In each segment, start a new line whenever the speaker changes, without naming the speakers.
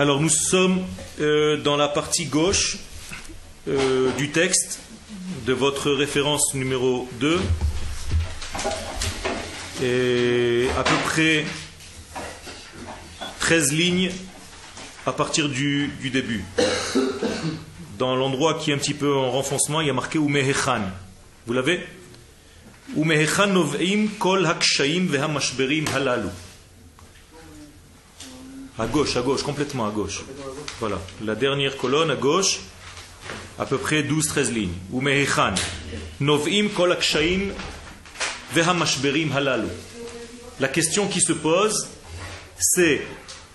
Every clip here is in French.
Alors nous sommes euh, dans la partie gauche euh, du texte de votre référence numéro 2 et à peu près 13 lignes à partir du, du début. Dans l'endroit qui est un petit peu en renfoncement, il y a marqué Umehechan. Vous l'avez? Umehechan nov'im kol hakshayim vehamashberim halalu. À gauche, à gauche, complètement à gauche. Voilà, la dernière colonne à gauche, à peu près 12-13 lignes. Umehechan nov'im kol hakshayim vehamashberim halalu. La question qui se pose, c'est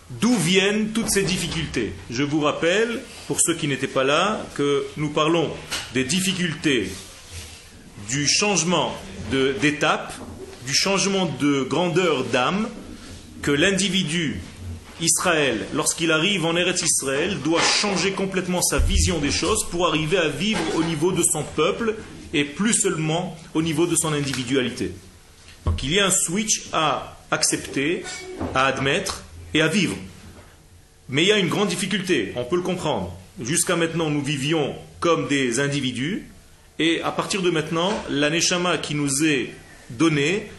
D'où viennent toutes ces difficultés? Je vous rappelle, pour ceux qui n'étaient pas là, que nous parlons des difficultés du changement d'étape, du changement de grandeur d'âme que l'individu Israël, lorsqu'il arrive en Eretz Israël, doit changer complètement sa vision des choses pour arriver à vivre au niveau de son peuple et plus seulement au niveau de son individualité. Donc il y a un switch à accepter, à admettre et à vivre. Mais il y a une grande difficulté, on peut le comprendre. Jusqu'à maintenant, nous vivions comme des individus, et à partir de maintenant, la Neshama qui nous est donnée,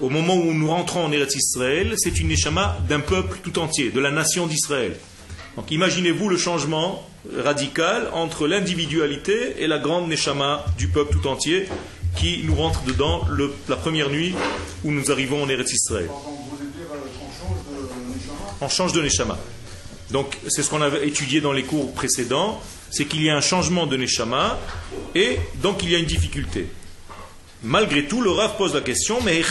au moment où nous rentrons en Eretz Israël, c'est une Neshama d'un peuple tout entier, de la nation d'Israël. Donc imaginez-vous le changement radical entre l'individualité et la grande Neshama du peuple tout entier qui nous rentre dedans la première nuit où nous arrivons en Eretz Israël on change de Neshama. Donc, c'est ce qu'on avait étudié dans les cours précédents, c'est qu'il y a un changement de Neshama, et donc il y a une difficulté. Malgré tout, le Rav pose la question, mais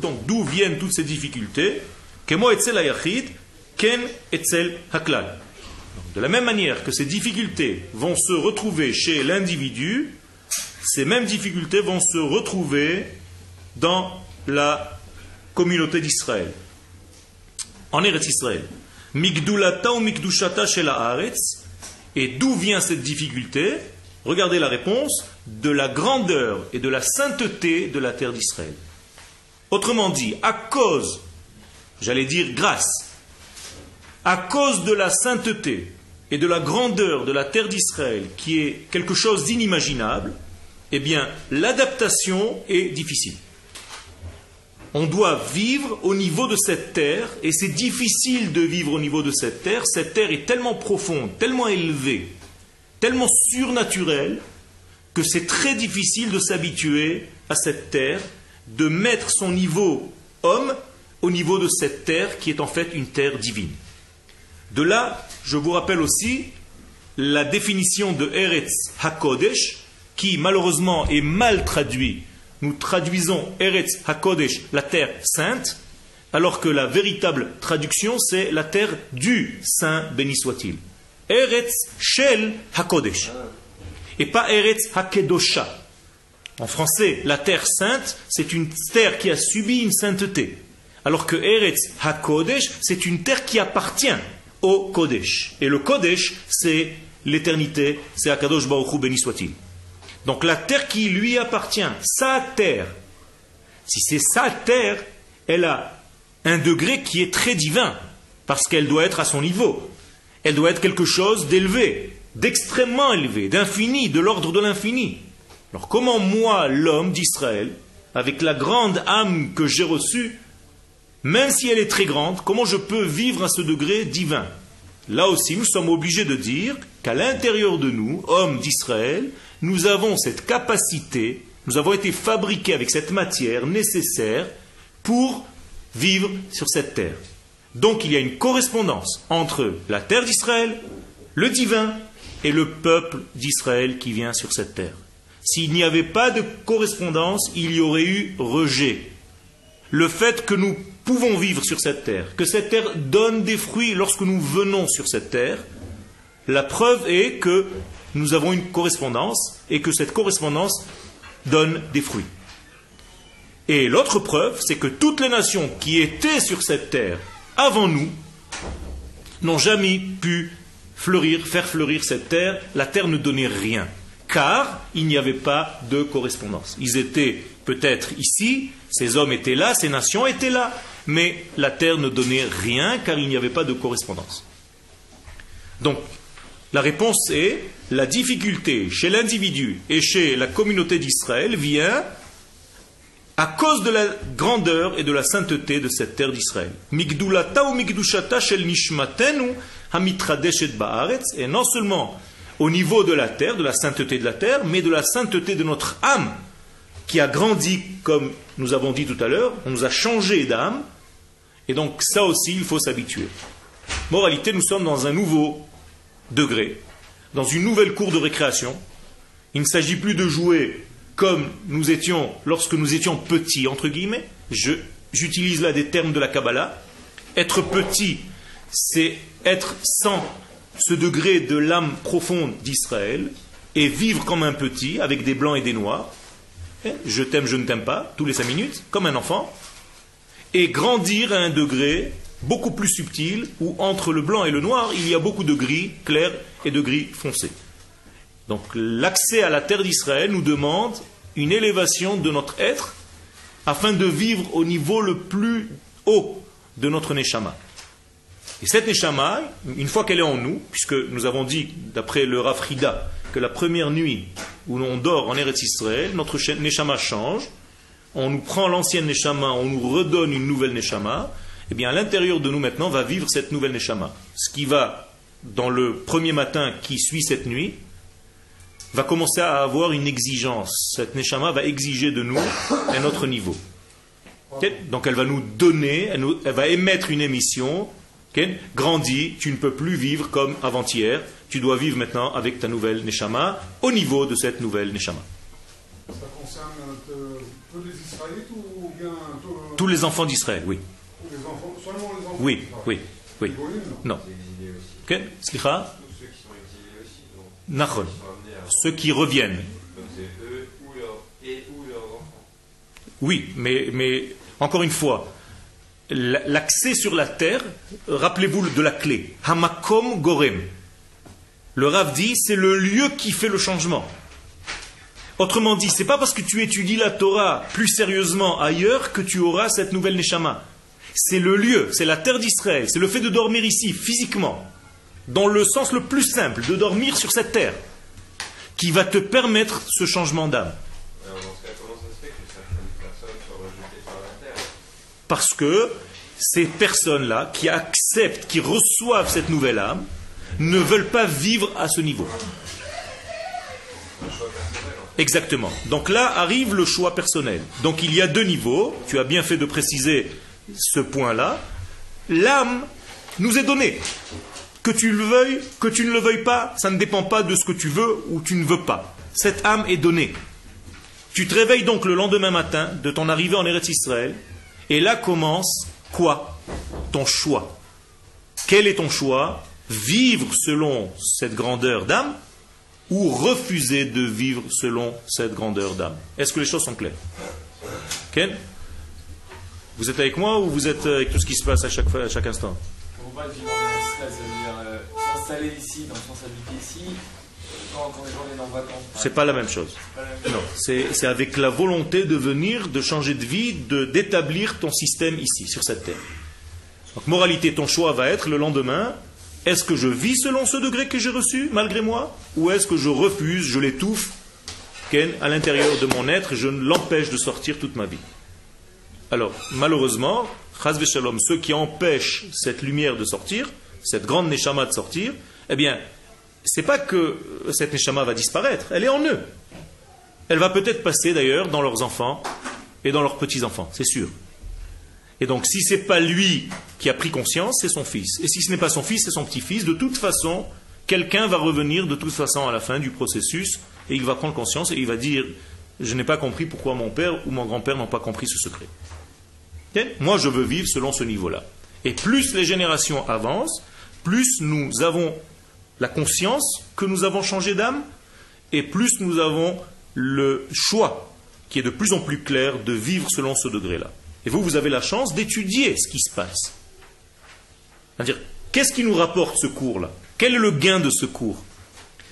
donc d'où viennent toutes ces difficultés? De la même manière que ces difficultés vont se retrouver chez l'individu, ces mêmes difficultés vont se retrouver dans la communauté d'Israël en Eretz Israël. Migdulata ou Migdushata chez la. Et d'où vient cette difficulté? Regardez la réponse de la grandeur et de la sainteté de la terre d'Israël. Autrement dit, à cause, j'allais dire grâce, à cause de la sainteté et de la grandeur de la terre d'Israël, qui est quelque chose d'inimaginable, eh bien, l'adaptation est difficile on doit vivre au niveau de cette terre, et c'est difficile de vivre au niveau de cette terre. Cette terre est tellement profonde, tellement élevée, tellement surnaturelle, que c'est très difficile de s'habituer à cette terre, de mettre son niveau homme au niveau de cette terre qui est en fait une terre divine. De là, je vous rappelle aussi la définition de Eretz HaKodesh, qui malheureusement est mal traduit nous traduisons Eretz HaKodesh, la terre sainte, alors que la véritable traduction, c'est la terre du Saint, béni soit-il. Eretz Shel HaKodesh. Et pas Eretz HaKedosha. En français, la terre sainte, c'est une terre qui a subi une sainteté. Alors que Eretz HaKodesh, c'est une terre qui appartient au Kodesh. Et le Kodesh, c'est l'éternité, c'est Akadosh Baruch béni soit-il. Donc la terre qui lui appartient, sa terre, si c'est sa terre, elle a un degré qui est très divin, parce qu'elle doit être à son niveau. Elle doit être quelque chose d'élevé, d'extrêmement élevé, d'infini, de l'ordre de l'infini. Alors comment moi, l'homme d'Israël, avec la grande âme que j'ai reçue, même si elle est très grande, comment je peux vivre à ce degré divin? Là aussi, nous sommes obligés de dire qu'à l'intérieur de nous, hommes d'Israël, nous avons cette capacité, nous avons été fabriqués avec cette matière nécessaire pour vivre sur cette terre. Donc il y a une correspondance entre la terre d'Israël, le divin et le peuple d'Israël qui vient sur cette terre. S'il n'y avait pas de correspondance, il y aurait eu rejet. Le fait que nous pouvons vivre sur cette terre, que cette terre donne des fruits lorsque nous venons sur cette terre, la preuve est que nous avons une correspondance et que cette correspondance donne des fruits. Et l'autre preuve, c'est que toutes les nations qui étaient sur cette terre avant nous n'ont jamais pu fleurir, faire fleurir cette terre. La terre ne donnait rien, car il n'y avait pas de correspondance. Ils étaient peut-être ici, ces hommes étaient là, ces nations étaient là, mais la terre ne donnait rien car il n'y avait pas de correspondance. Donc, la réponse est la difficulté chez l'individu et chez la communauté d'Israël vient à cause de la grandeur et de la sainteté de cette terre d'Israël. Migdulata ou migdushata shel nishmatenu hamitradeshet ba'aretz, et non seulement au niveau de la terre, de la sainteté de la terre, mais de la sainteté de notre âme, qui a grandi, comme nous avons dit tout à l'heure, on nous a changé d'âme, et donc ça aussi, il faut s'habituer. Moralité, nous sommes dans un nouveau degré, dans une nouvelle cour de récréation. Il ne s'agit plus de jouer comme nous étions lorsque nous étions petits, entre guillemets. J'utilise là des termes de la Kabbalah. Être petit, c'est être sans ce degré de l'âme profonde d'Israël et vivre comme un petit avec des blancs et des noirs. Eh, je t'aime, je ne t'aime pas, tous les cinq minutes, comme un enfant. Et grandir à un degré beaucoup plus subtil où entre le blanc et le noir, il y a beaucoup de gris clair et de gris foncé. Donc l'accès à la terre d'Israël nous demande une élévation de notre être afin de vivre au niveau le plus haut de notre neshama. Et cette neshama, une fois qu'elle est en nous, puisque nous avons dit, d'après le Rafrida, que la première nuit où l'on dort en Eretz Israël, notre neshama change, on nous prend l'ancienne neshama, on nous redonne une nouvelle neshama, eh bien à l'intérieur de nous maintenant va vivre cette nouvelle neshama. Ce qui va, dans le premier matin qui suit cette nuit, va commencer à avoir une exigence. Cette neshama va exiger de nous un autre niveau. Donc elle va nous donner, elle, va émettre une émission. Grandis, tu ne peux plus vivre comme avant-hier. Tu dois vivre maintenant avec ta nouvelle neshama au niveau de cette nouvelle neshama.
Ça concerne tous les Israélites ou bien
tous les enfants d'Israël, oui.
Les enfants, seulement les enfants
Oui, oui, oui. Non? Ok,
Ceux qui sont exilés Donc,
ceux qui reviennent. Oui, mais, mais encore une fois, l'accès sur la terre, rappelez-vous de la clé. Hamakom Gorem. Le Rav dit, c'est le lieu qui fait le changement. Autrement dit, c'est pas parce que tu étudies la Torah plus sérieusement ailleurs que tu auras cette nouvelle Neshama. C'est le lieu, c'est la terre d'Israël, c'est le fait de dormir ici, physiquement, dans le sens le plus simple, de dormir sur cette terre qui va te permettre ce changement d'âme. Parce que ces personnes-là qui acceptent, qui reçoivent cette nouvelle âme, ne veulent pas vivre à ce niveau. Exactement. Donc là arrive le choix personnel. Donc il y a deux niveaux. Tu as bien fait de préciser ce point-là. L'âme nous est donnée. Que tu le veuilles, que tu ne le veuilles pas, ça ne dépend pas de ce que tu veux ou tu ne veux pas. Cette âme est donnée. Tu te réveilles donc le lendemain matin de ton arrivée en Eretz Israël, et là commence quoi? Ton choix. Quel est ton choix? Vivre selon cette grandeur d'âme ou refuser de vivre selon cette grandeur d'âme? Est-ce que les choses sont claires? Ken? Vous êtes avec moi ou vous êtes avec tout ce qui se passe à chaque, à chaque instant?
S'installer ici, dans le sens habiter ici, quand, quand les gens en vacances.
C'est pas la même chose. Non, c'est avec la volonté de venir, de changer de vie, de d'établir ton système ici, sur cette terre. Donc, moralité, ton choix va être le lendemain. Est-ce que je vis selon ce degré que j'ai reçu, malgré moi Ou est-ce que je refuse, je l'étouffe à l'intérieur de mon être, je l'empêche de sortir toute ma vie Alors, malheureusement, ceux qui empêchent cette lumière de sortir, cette grande Neshama de sortir, eh bien, c'est pas que cette Neshama va disparaître, elle est en eux. Elle va peut-être passer d'ailleurs dans leurs enfants et dans leurs petits-enfants, c'est sûr. Et donc, si ce n'est pas lui qui a pris conscience, c'est son fils. Et si ce n'est pas son fils, c'est son petit-fils. De toute façon, quelqu'un va revenir de toute façon à la fin du processus et il va prendre conscience et il va dire Je n'ai pas compris pourquoi mon père ou mon grand-père n'ont pas compris ce secret. Moi, je veux vivre selon ce niveau-là. Et plus les générations avancent, plus nous avons la conscience que nous avons changé d'âme, et plus nous avons le choix qui est de plus en plus clair de vivre selon ce degré-là. Et vous, vous avez la chance d'étudier ce qui se passe. C'est-à-dire, qu'est-ce qui nous rapporte ce cours-là? Quel est le gain de ce cours?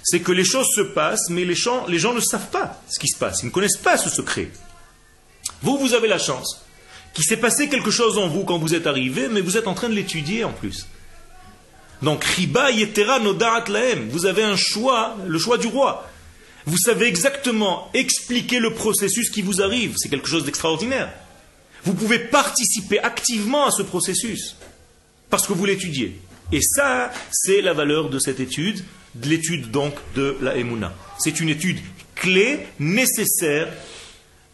C'est que les choses se passent, mais les gens, les gens ne savent pas ce qui se passe. Ils ne connaissent pas ce secret. Vous, vous avez la chance qu'il s'est passé quelque chose en vous quand vous êtes arrivé, mais vous êtes en train de l'étudier en plus. Donc, Riba Yetera Nodaat Laem, vous avez un choix, le choix du roi. Vous savez exactement expliquer le processus qui vous arrive. C'est quelque chose d'extraordinaire. Vous pouvez participer activement à ce processus parce que vous l'étudiez. Et ça, c'est la valeur de cette étude, de l'étude donc de la Emouna. C'est une étude clé, nécessaire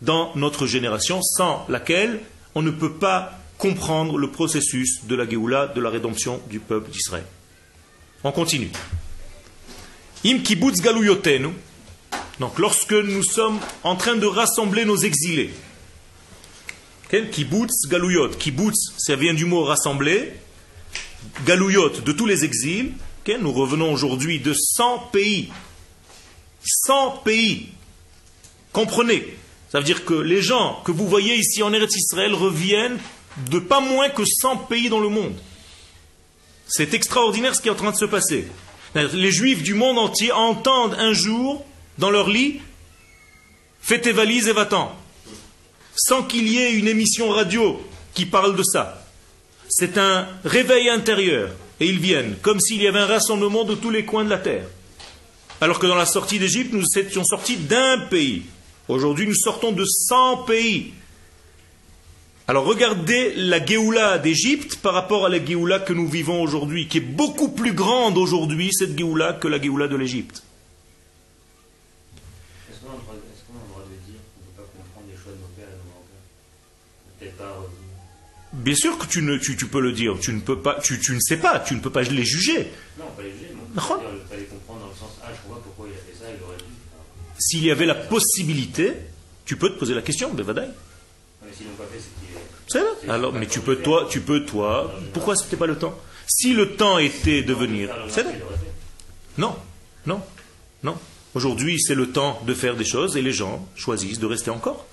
dans notre génération, sans laquelle on ne peut pas comprendre le processus de la Géoula, de la rédemption du peuple d'Israël. On continue. Im kibbutz galuyotenu. Donc, lorsque nous sommes en train de rassembler nos exilés, kibbutz galuyot. Kibbutz, ça vient du mot rassembler. Galouyot, de tous les exils. Nous revenons aujourd'hui de 100 pays. 100 pays. Comprenez, ça veut dire que les gens que vous voyez ici en Eretz Israël reviennent de pas moins que 100 pays dans le monde. C'est extraordinaire ce qui est en train de se passer. Les juifs du monde entier entendent un jour, dans leur lit, fais tes valises et va-t'en. Sans qu'il y ait une émission radio qui parle de ça. C'est un réveil intérieur. Et ils viennent, comme s'il y avait un rassemblement de tous les coins de la terre. Alors que dans la sortie d'Égypte, nous étions sortis d'un pays. Aujourd'hui, nous sortons de 100 pays. Alors regardez la Géoula d'Égypte par rapport à la Géoula que nous vivons aujourd'hui, qui est beaucoup plus grande aujourd'hui, cette Géoula, que la Géoula de l'Égypte.
Est-ce qu'on a, le droit- est-ce qu'on a le droit de dire qu'on ne peut pas comprendre les choix de nos pères et de nos grands-pères? Pas revenir.
Bien sûr que tu, ne, tu, tu peux le dire, tu ne, peux pas, tu, tu ne sais pas, tu ne peux pas les juger.
Non, pas les juger, mais on
D'accord.
peut dire, il fallait comprendre dans le sens Ah, je vois pourquoi il a fait ça, il aurait dû.
S'il y avait la possibilité, tu peux te poser la question, Bevadaï.
C'est
là. Alors, mais tu peux toi, tu peux toi. Pourquoi c'était pas le temps? Si le temps était de venir, c'est là. Non, non, non. Aujourd'hui, c'est le temps de faire des choses et les gens choisissent de rester encore.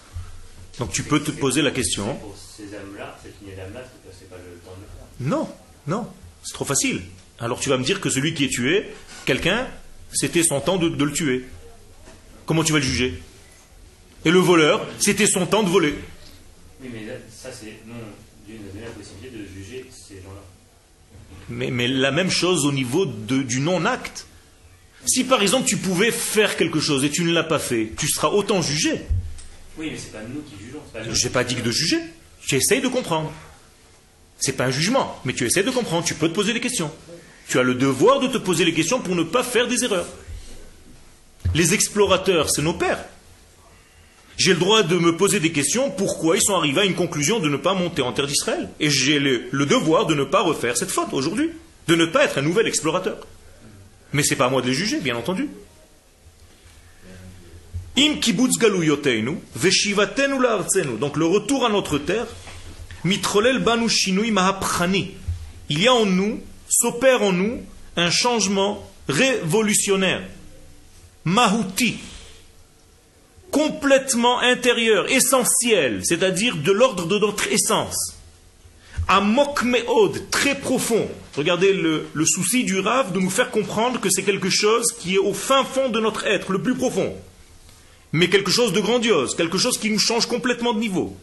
Donc tu peux te poser la question.
Pour ces âmes-là, cette lignée d'âmes-là, c'est pas- c'est pas le temps de le faire.
Non, non, c'est trop facile. Alors tu vas me dire que celui qui est tué, quelqu'un, c'était son temps de, de le tuer. Comment tu vas le juger? Et le voleur, c'était son temps de voler.
Oui, mais là, ça, c'est. Non, Dieu nous a donné la possibilité de juger ces gens-là.
Mais, mais la même chose au niveau de- du non-acte. Si par exemple tu pouvais faire quelque chose et tu ne l'as pas fait, tu seras autant jugé.
Oui, mais c'est pas nous qui jugeons.
Je n'ai pas dit que de juger. Tu essayes de comprendre. C'est pas un jugement, mais tu essaies de comprendre. Tu peux te poser des questions. Tu as le devoir de te poser les questions pour ne pas faire des erreurs. Les explorateurs, c'est nos pères. J'ai le droit de me poser des questions pourquoi ils sont arrivés à une conclusion de ne pas monter en terre d'Israël. Et j'ai le, devoir de ne pas refaire cette faute aujourd'hui. De ne pas être un nouvel explorateur. Mais c'est pas à moi de les juger, bien entendu. Im. Donc le retour à notre terre, mitrolel banu shinui. Il y a en nous, s'opère en nous, un changement révolutionnaire, mahuti, complètement intérieur, essentiel, c'est-à-dire de l'ordre de notre essence. Amok meod, très profond. Regardez le, le souci du Rav de nous faire comprendre que c'est quelque chose qui est au fin fond de notre être, le plus profond mais quelque chose de grandiose, quelque chose qui nous change complètement de niveau.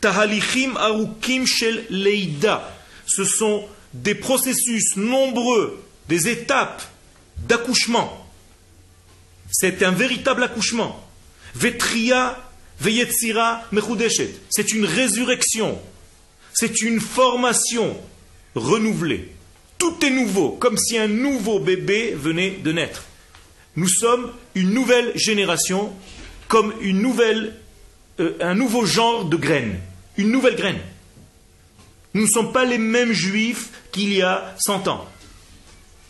Tahalichim arukim shel leida. Ce sont des processus nombreux, des étapes d'accouchement. C'est un véritable accouchement. Vetria veyetzira mechudeshet. C'est une résurrection. C'est une formation renouvelée. Tout est nouveau, comme si un nouveau bébé venait de naître. Nous sommes une nouvelle génération, comme une nouvelle, euh, un nouveau genre de graine, une nouvelle graine. Nous ne sommes pas les mêmes juifs qu'il y a 100 ans.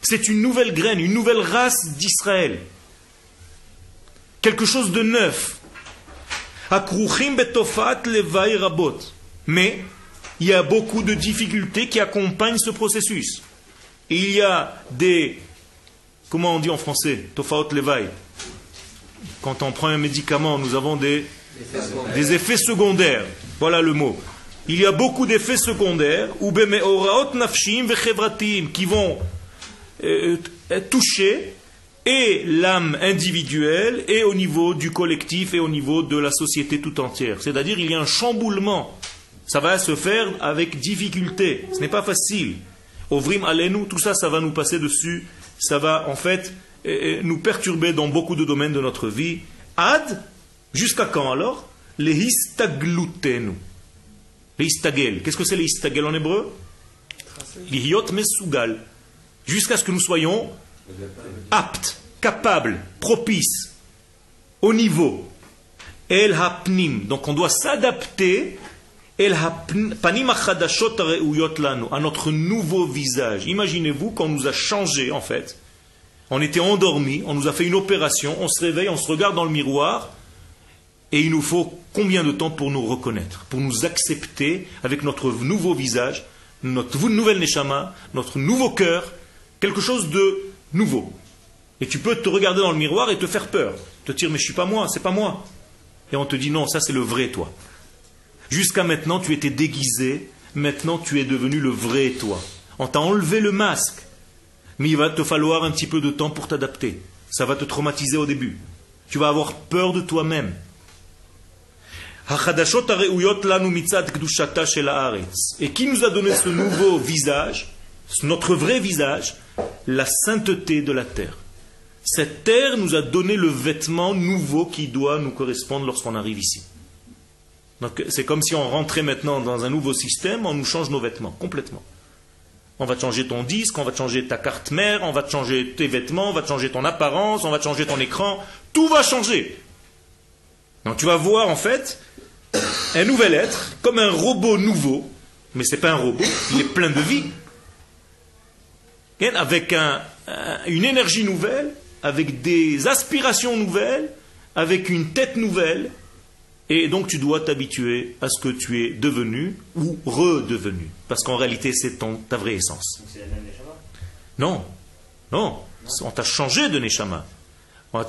C'est une nouvelle graine, une nouvelle race d'Israël. Quelque chose de neuf. Mais il y a beaucoup de difficultés qui accompagnent ce processus. Il y a des Comment on dit en français Tofaot levai. Quand on prend un médicament, nous avons des, effets secondaires. Voilà le mot. Il y a beaucoup d'effets secondaires qui vont euh, toucher et l'âme individuelle et au niveau du collectif et au niveau de la société tout entière. C'est-à-dire il y a un chamboulement Ça va se faire avec difficulté. Ce n'est pas facile. Ovrim alenu, tout ça, ça va nous passer dessus. Ça va en fait euh, euh, nous perturber dans beaucoup de domaines de notre vie. Ad, jusqu'à quand alors? Les histaglutenu. Les histagel. Qu'est-ce que c'est les histagel en hébreu? Lihiot mesugal. Jusqu'à ce que nous soyons aptes, capables, propices, au niveau. El hapnim. Donc on doit s'adapter El panim lanu, à notre nouveau visage. Imaginez-vous qu'on nous a changé en fait. On était endormi, on nous a fait une opération, on se réveille, on se regarde dans le miroir, et il nous faut combien de temps pour nous reconnaître, pour nous accepter avec notre nouveau visage, notre nouvelle neshama, notre nouveau cœur, quelque chose de nouveau. Et tu peux te regarder dans le miroir et te faire peur, te dire mais je suis pas moi, c'est pas moi. Et on te dit non, ça c'est le vrai toi. Jusqu'à maintenant, tu étais déguisé, maintenant tu es devenu le vrai toi. On t'a enlevé le masque, mais il va te falloir un petit peu de temps pour t'adapter. Ça va te traumatiser au début. Tu vas avoir peur de toi-même. Et qui nous a donné ce nouveau visage, notre vrai visage La sainteté de la terre. Cette terre nous a donné le vêtement nouveau qui doit nous correspondre lorsqu'on arrive ici. Donc c'est comme si on rentrait maintenant dans un nouveau système, on nous change nos vêtements complètement. On va te changer ton disque, on va te changer ta carte mère, on va te changer tes vêtements, on va te changer ton apparence, on va te changer ton écran, tout va changer. Donc tu vas voir en fait un nouvel être, comme un robot nouveau, mais ce n'est pas un robot, il est plein de vie, avec une énergie nouvelle, avec des aspirations nouvelles, avec une tête nouvelle, et donc tu dois t'habituer à ce que tu es devenu ou redevenu. Parce qu'en réalité, c'est ta vraie essence. Non, non, on t'a changé de Neshama.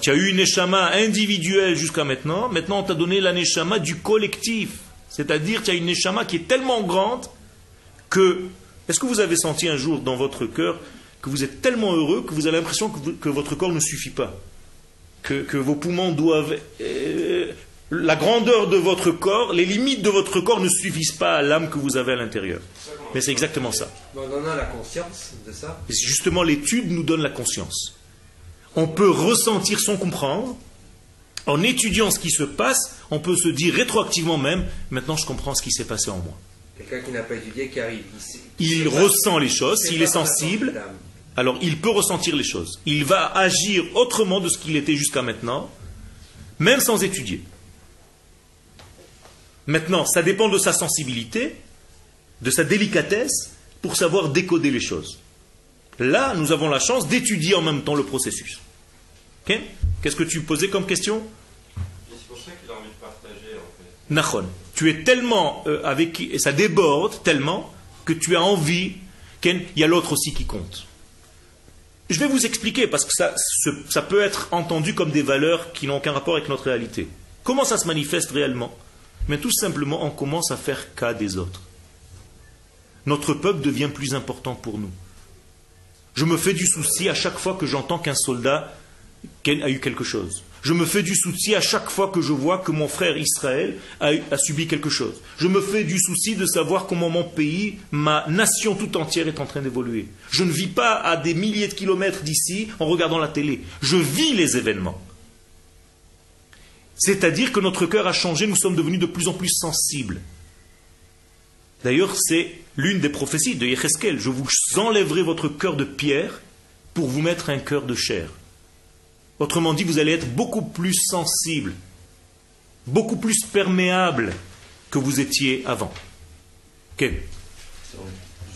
Tu as eu une Neshama individuelle jusqu'à maintenant, maintenant on t'a donné la Neshama du collectif. C'est-à-dire tu as une Neshama qui est tellement grande que... Est-ce que vous avez senti un jour dans votre cœur que vous êtes tellement heureux que vous avez l'impression que, votre corps ne suffit pas? Que, vos poumons doivent euh, la grandeur de votre corps, les limites de votre corps ne suffisent pas à l'âme que vous avez à l'intérieur. Mais c'est exactement ça.
On en a la conscience de ça.
justement, l'étude nous donne la conscience. On peut ressentir sans comprendre. En étudiant ce qui se passe, on peut se dire rétroactivement même, maintenant je comprends ce qui s'est passé en moi.
Quelqu'un qui n'a pas étudié, qui arrive.
Il, ressent les choses, s'il est sensible, alors il peut ressentir les choses. Il va agir autrement de ce qu'il était jusqu'à maintenant, même sans étudier. Maintenant, ça dépend de sa sensibilité, de sa délicatesse, pour savoir décoder les choses. Là, nous avons la chance d'étudier en même temps le processus. Qu'est-ce que tu posais comme question?
C'est pour ça qu'il a envie de partager,
en fait. Tu es tellement euh, avec et ça déborde tellement que tu as envie qu'il y a l'autre aussi qui compte. Je vais vous expliquer parce que ça, ça peut être entendu comme des valeurs qui n'ont aucun rapport avec notre réalité. Comment ça se manifeste réellement? Mais tout simplement on commence à faire cas des autres. Notre peuple devient plus important pour nous. Je me fais du souci à chaque fois que j'entends qu'un soldat a eu quelque chose. Je me fais du souci à chaque fois que je vois que mon frère Israël a, subi quelque chose. Je me fais du souci de savoir comment mon pays, ma nation tout entière est en train d'évoluer. Je ne vis pas à des milliers de kilomètres d'ici en regardant la télé. Je vis les événements. C'est-à-dire que notre cœur a changé, nous sommes devenus de plus en plus sensibles. D'ailleurs, c'est l'une des prophéties de Yecheskel. Je vous enlèverai votre cœur de pierre pour vous mettre un cœur de chair. Autrement dit, vous allez être beaucoup plus sensible, beaucoup plus perméable que vous étiez avant. Ok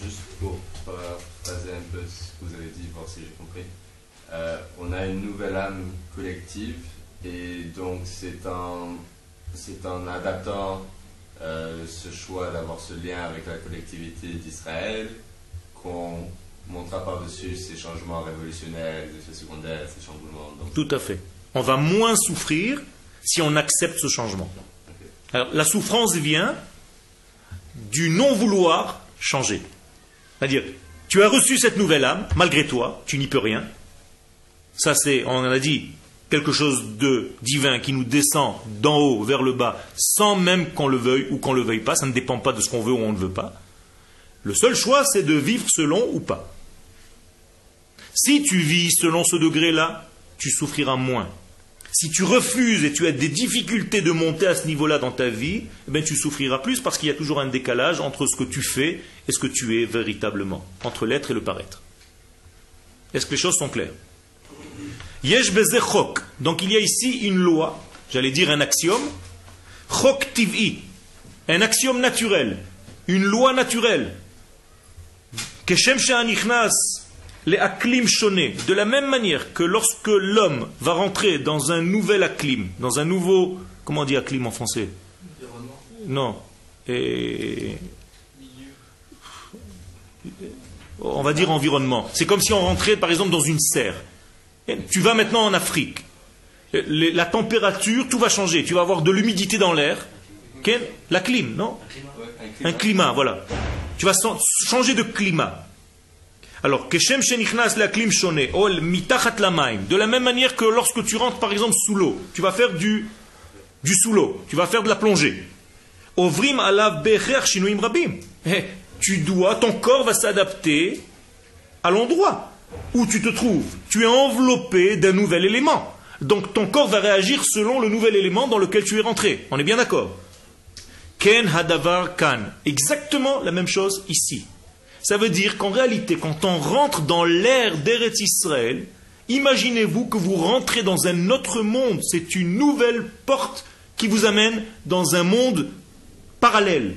Juste pour paraphraser un peu ce que vous avez dit, voir si j'ai compris. Euh, on a une nouvelle âme collective et donc c'est en, c'est en adaptant euh, ce choix d'avoir ce lien avec la collectivité d'Israël qu'on montera par-dessus ces changements révolutionnaires, les effets secondaires, ces changements.
Tout à fait. On va moins souffrir si on accepte ce changement. Alors, la souffrance vient du non-vouloir changer. C'est-à-dire, tu as reçu cette nouvelle âme, malgré toi, tu n'y peux rien. Ça, c'est, on a dit, quelque chose de divin qui nous descend d'en haut vers le bas, sans même qu'on le veuille ou qu'on ne le veuille pas, ça ne dépend pas de ce qu'on veut ou on ne veut pas. Le seul choix, c'est de vivre selon ou pas. Si tu vis selon ce degré-là, tu souffriras moins. Si tu refuses et tu as des difficultés de monter à ce niveau-là dans ta vie, eh bien, tu souffriras plus parce qu'il y a toujours un décalage entre ce que tu fais et ce que tu es véritablement, entre l'être et le paraître. Est-ce que les choses sont claires? Yesh chok. Donc il y a ici une loi, j'allais dire un axiome, chok tiv'i, un axiome naturel, une loi naturelle. Keshem les aklim de la même manière que lorsque l'homme va rentrer dans un nouvel aklim, dans un nouveau, comment on dit aklim en français? Non. Et... On va dire environnement. C'est comme si on rentrait par exemple dans une serre. Tu vas maintenant en Afrique. La température, tout va changer. Tu vas avoir de l'humidité dans l'air. La clim, non? Un climat, voilà. Tu vas changer de climat. Alors, Keshem Shenichnas la ol mitachat lamaim. De la même manière que lorsque tu rentres par exemple sous l'eau, tu vas faire du, du sous l'eau, tu vas faire de la plongée. Ovrim alav becher shinuim rabim. Eh, tu dois, ton corps va s'adapter à l'endroit où tu te trouves. Tu es enveloppé d'un nouvel élément. Donc ton corps va réagir selon le nouvel élément dans lequel tu es rentré. On est bien d'accord? Ken hadavar kan. Exactement la même chose ici. Ça veut dire qu'en réalité, quand on rentre dans l'ère d'Eretz Israël, imaginez-vous que vous rentrez dans un autre monde. C'est une nouvelle porte qui vous amène dans un monde parallèle,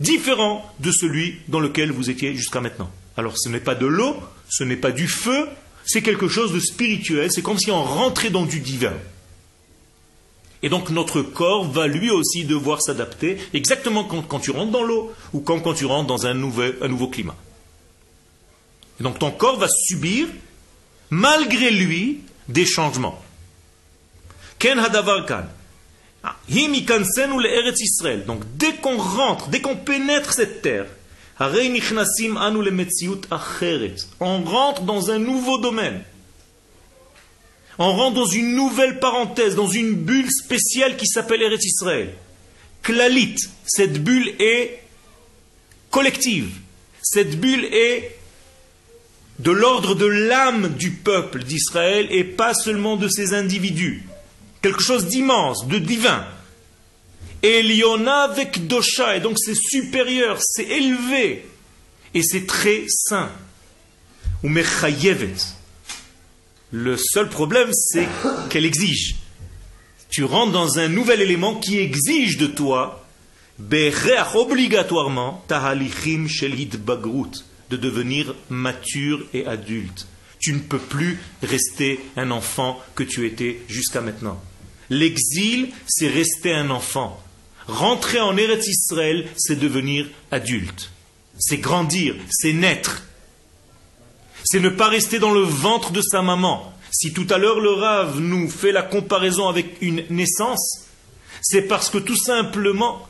différent de celui dans lequel vous étiez jusqu'à maintenant. Alors ce n'est pas de l'eau, ce n'est pas du feu, c'est quelque chose de spirituel, c'est comme si on rentrait dans du divin. Et donc notre corps va lui aussi devoir s'adapter, exactement quand, tu rentres dans l'eau ou quand, quand tu rentres dans un, nouveau climat. Et donc ton corps va subir, malgré lui, des changements. Ken hadavar kan. Ah, donc dès qu'on rentre, dès qu'on pénètre cette terre, on rentre dans un nouveau domaine. On rentre dans une nouvelle parenthèse, dans une bulle spéciale qui s'appelle Eretz Israël. Klalit, cette bulle est collective. Cette bulle est de l'ordre de l'âme du peuple d'Israël et pas seulement de ses individus. Quelque chose d'immense, de divin. Eliona avec Dosha, et donc c'est supérieur, c'est élevé, et c'est très saint. Ou Mechayevet. Le seul problème, c'est qu'elle exige. Tu rentres dans un nouvel élément qui exige de toi, obligatoirement, tahalichim shel bagrut, de devenir mature et adulte. Tu ne peux plus rester un enfant que tu étais jusqu'à maintenant. L'exil, c'est rester un enfant. Rentrer en Eretz Israël, c'est devenir adulte. C'est grandir, c'est naître c'est ne pas rester dans le ventre de sa maman. Si tout à l'heure le Rav nous fait la comparaison avec une naissance, c'est parce que tout simplement,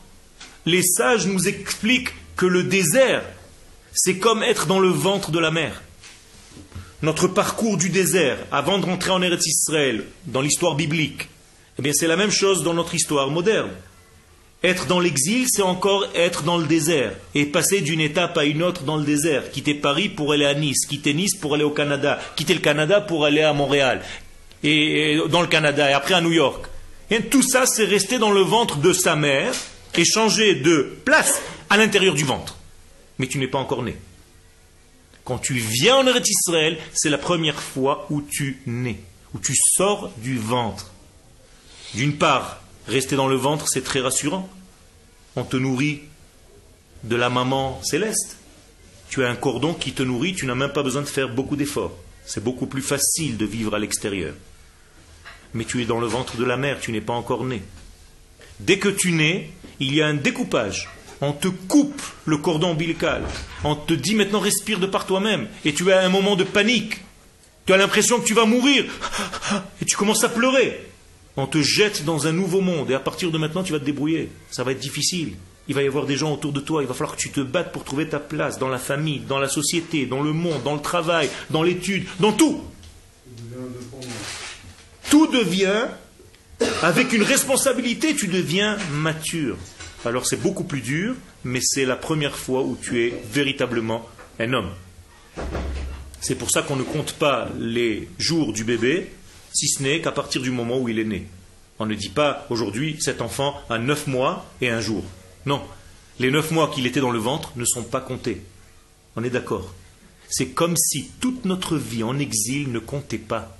les sages nous expliquent que le désert, c'est comme être dans le ventre de la mer. Notre parcours du désert, avant de rentrer en Eretz Israël, dans l'histoire biblique, eh c'est la même chose dans notre histoire moderne. Être dans l'exil, c'est encore être dans le désert et passer d'une étape à une autre dans le désert. Quitter Paris pour aller à Nice, quitter Nice pour aller au Canada, quitter le Canada pour aller à Montréal, et dans le Canada, et après à New York. Et tout ça, c'est rester dans le ventre de sa mère et changer de place à l'intérieur du ventre. Mais tu n'es pas encore né. Quand tu viens en Eretz Israël, c'est la première fois où tu nais, où tu sors du ventre. D'une part, Rester dans le ventre, c'est très rassurant. On te nourrit de la maman céleste. Tu as un cordon qui te nourrit, tu n'as même pas besoin de faire beaucoup d'efforts. C'est beaucoup plus facile de vivre à l'extérieur. Mais tu es dans le ventre de la mère, tu n'es pas encore né. Dès que tu nais, il y a un découpage. On te coupe le cordon ombilical. On te dit maintenant respire de par toi-même. Et tu as un moment de panique. Tu as l'impression que tu vas mourir. Et tu commences à pleurer on te jette dans un nouveau monde et à partir de maintenant tu vas te débrouiller. Ça va être difficile. Il va y avoir des gens autour de toi, il va falloir que tu te battes pour trouver ta place dans la famille, dans la société, dans le monde, dans le travail, dans l'étude, dans tout. tout devient, avec une responsabilité, tu deviens mature. Alors c'est beaucoup plus dur, mais c'est la première fois où tu es véritablement un homme. C'est pour ça qu'on ne compte pas les jours du bébé, si ce n'est qu'à partir du moment où il est né. On ne dit pas aujourd'hui cet enfant a neuf mois et un jour. Non, les neuf mois qu'il était dans le ventre ne sont pas comptés. On est d'accord. C'est comme si toute notre vie en exil ne comptait pas.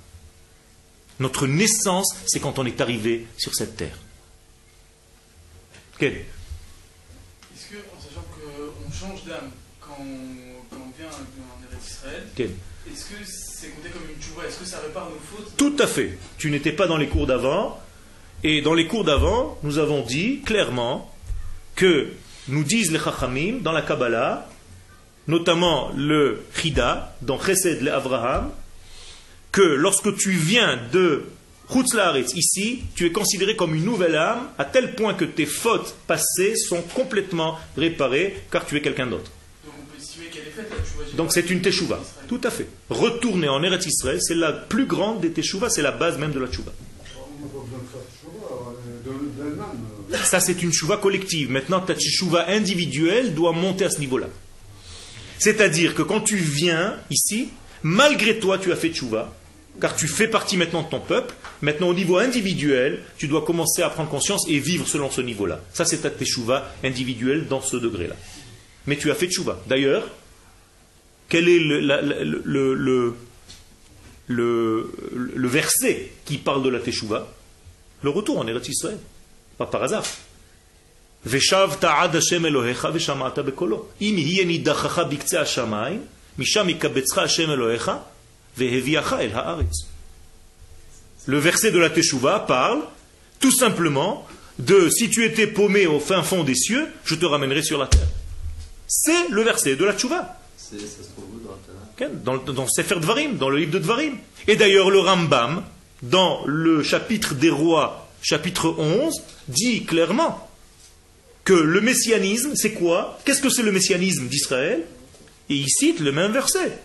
Notre naissance, c'est quand on est arrivé sur cette terre. Quel?
Est-ce que, en sachant qu'on change d'âme quand, on- quand on vient en Israël,
Quel?
est-ce que
Tout à fait. Tu n'étais pas dans les cours d'avant. Et dans les cours d'avant, nous avons dit clairement que nous disent les Chachamim dans la Kabbalah, notamment le Chida, dans Chesed le Avraham, que lorsque tu viens de Chutz Laaretz, ici, tu es considéré comme une nouvelle âme, à tel point que tes fautes passées sont complètement réparées, car tu es quelqu'un d'autre.
Donc
c'est une teshuva. Tout à fait. Retourner en Eretz Israël, c'est la plus grande des teshuvas, c'est la base même de la teshuva. Ça, c'est une chouva collective. Maintenant, ta chouva individuelle doit monter à ce niveau-là. C'est-à-dire que quand tu viens ici, malgré toi, tu as fait chouva, car tu fais partie maintenant de ton peuple. Maintenant, au niveau individuel, tu dois commencer à prendre conscience et vivre selon ce niveau-là. Ça, c'est ta chouva individuelle dans ce degré-là. Mais tu as fait chouva. D'ailleurs, quel est le, le, le, le, verset qui parle de la Teshuvah? Le retour en Eretz Israël, pas par hasard. Le verset de la Teshuvah parle tout simplement de si tu étais paumé au fin fond des cieux, je te ramènerai sur la terre. C'est le verset de la Teshuvah.
Ça se trouve dans
dans Sefer Dvarim, dans le livre de Dvarim. Et d'ailleurs, le Rambam, dans le chapitre des rois, chapitre 11, dit clairement que le messianisme, c'est quoi? Qu'est-ce que c'est le messianisme d'Israël? Et il cite le même verset.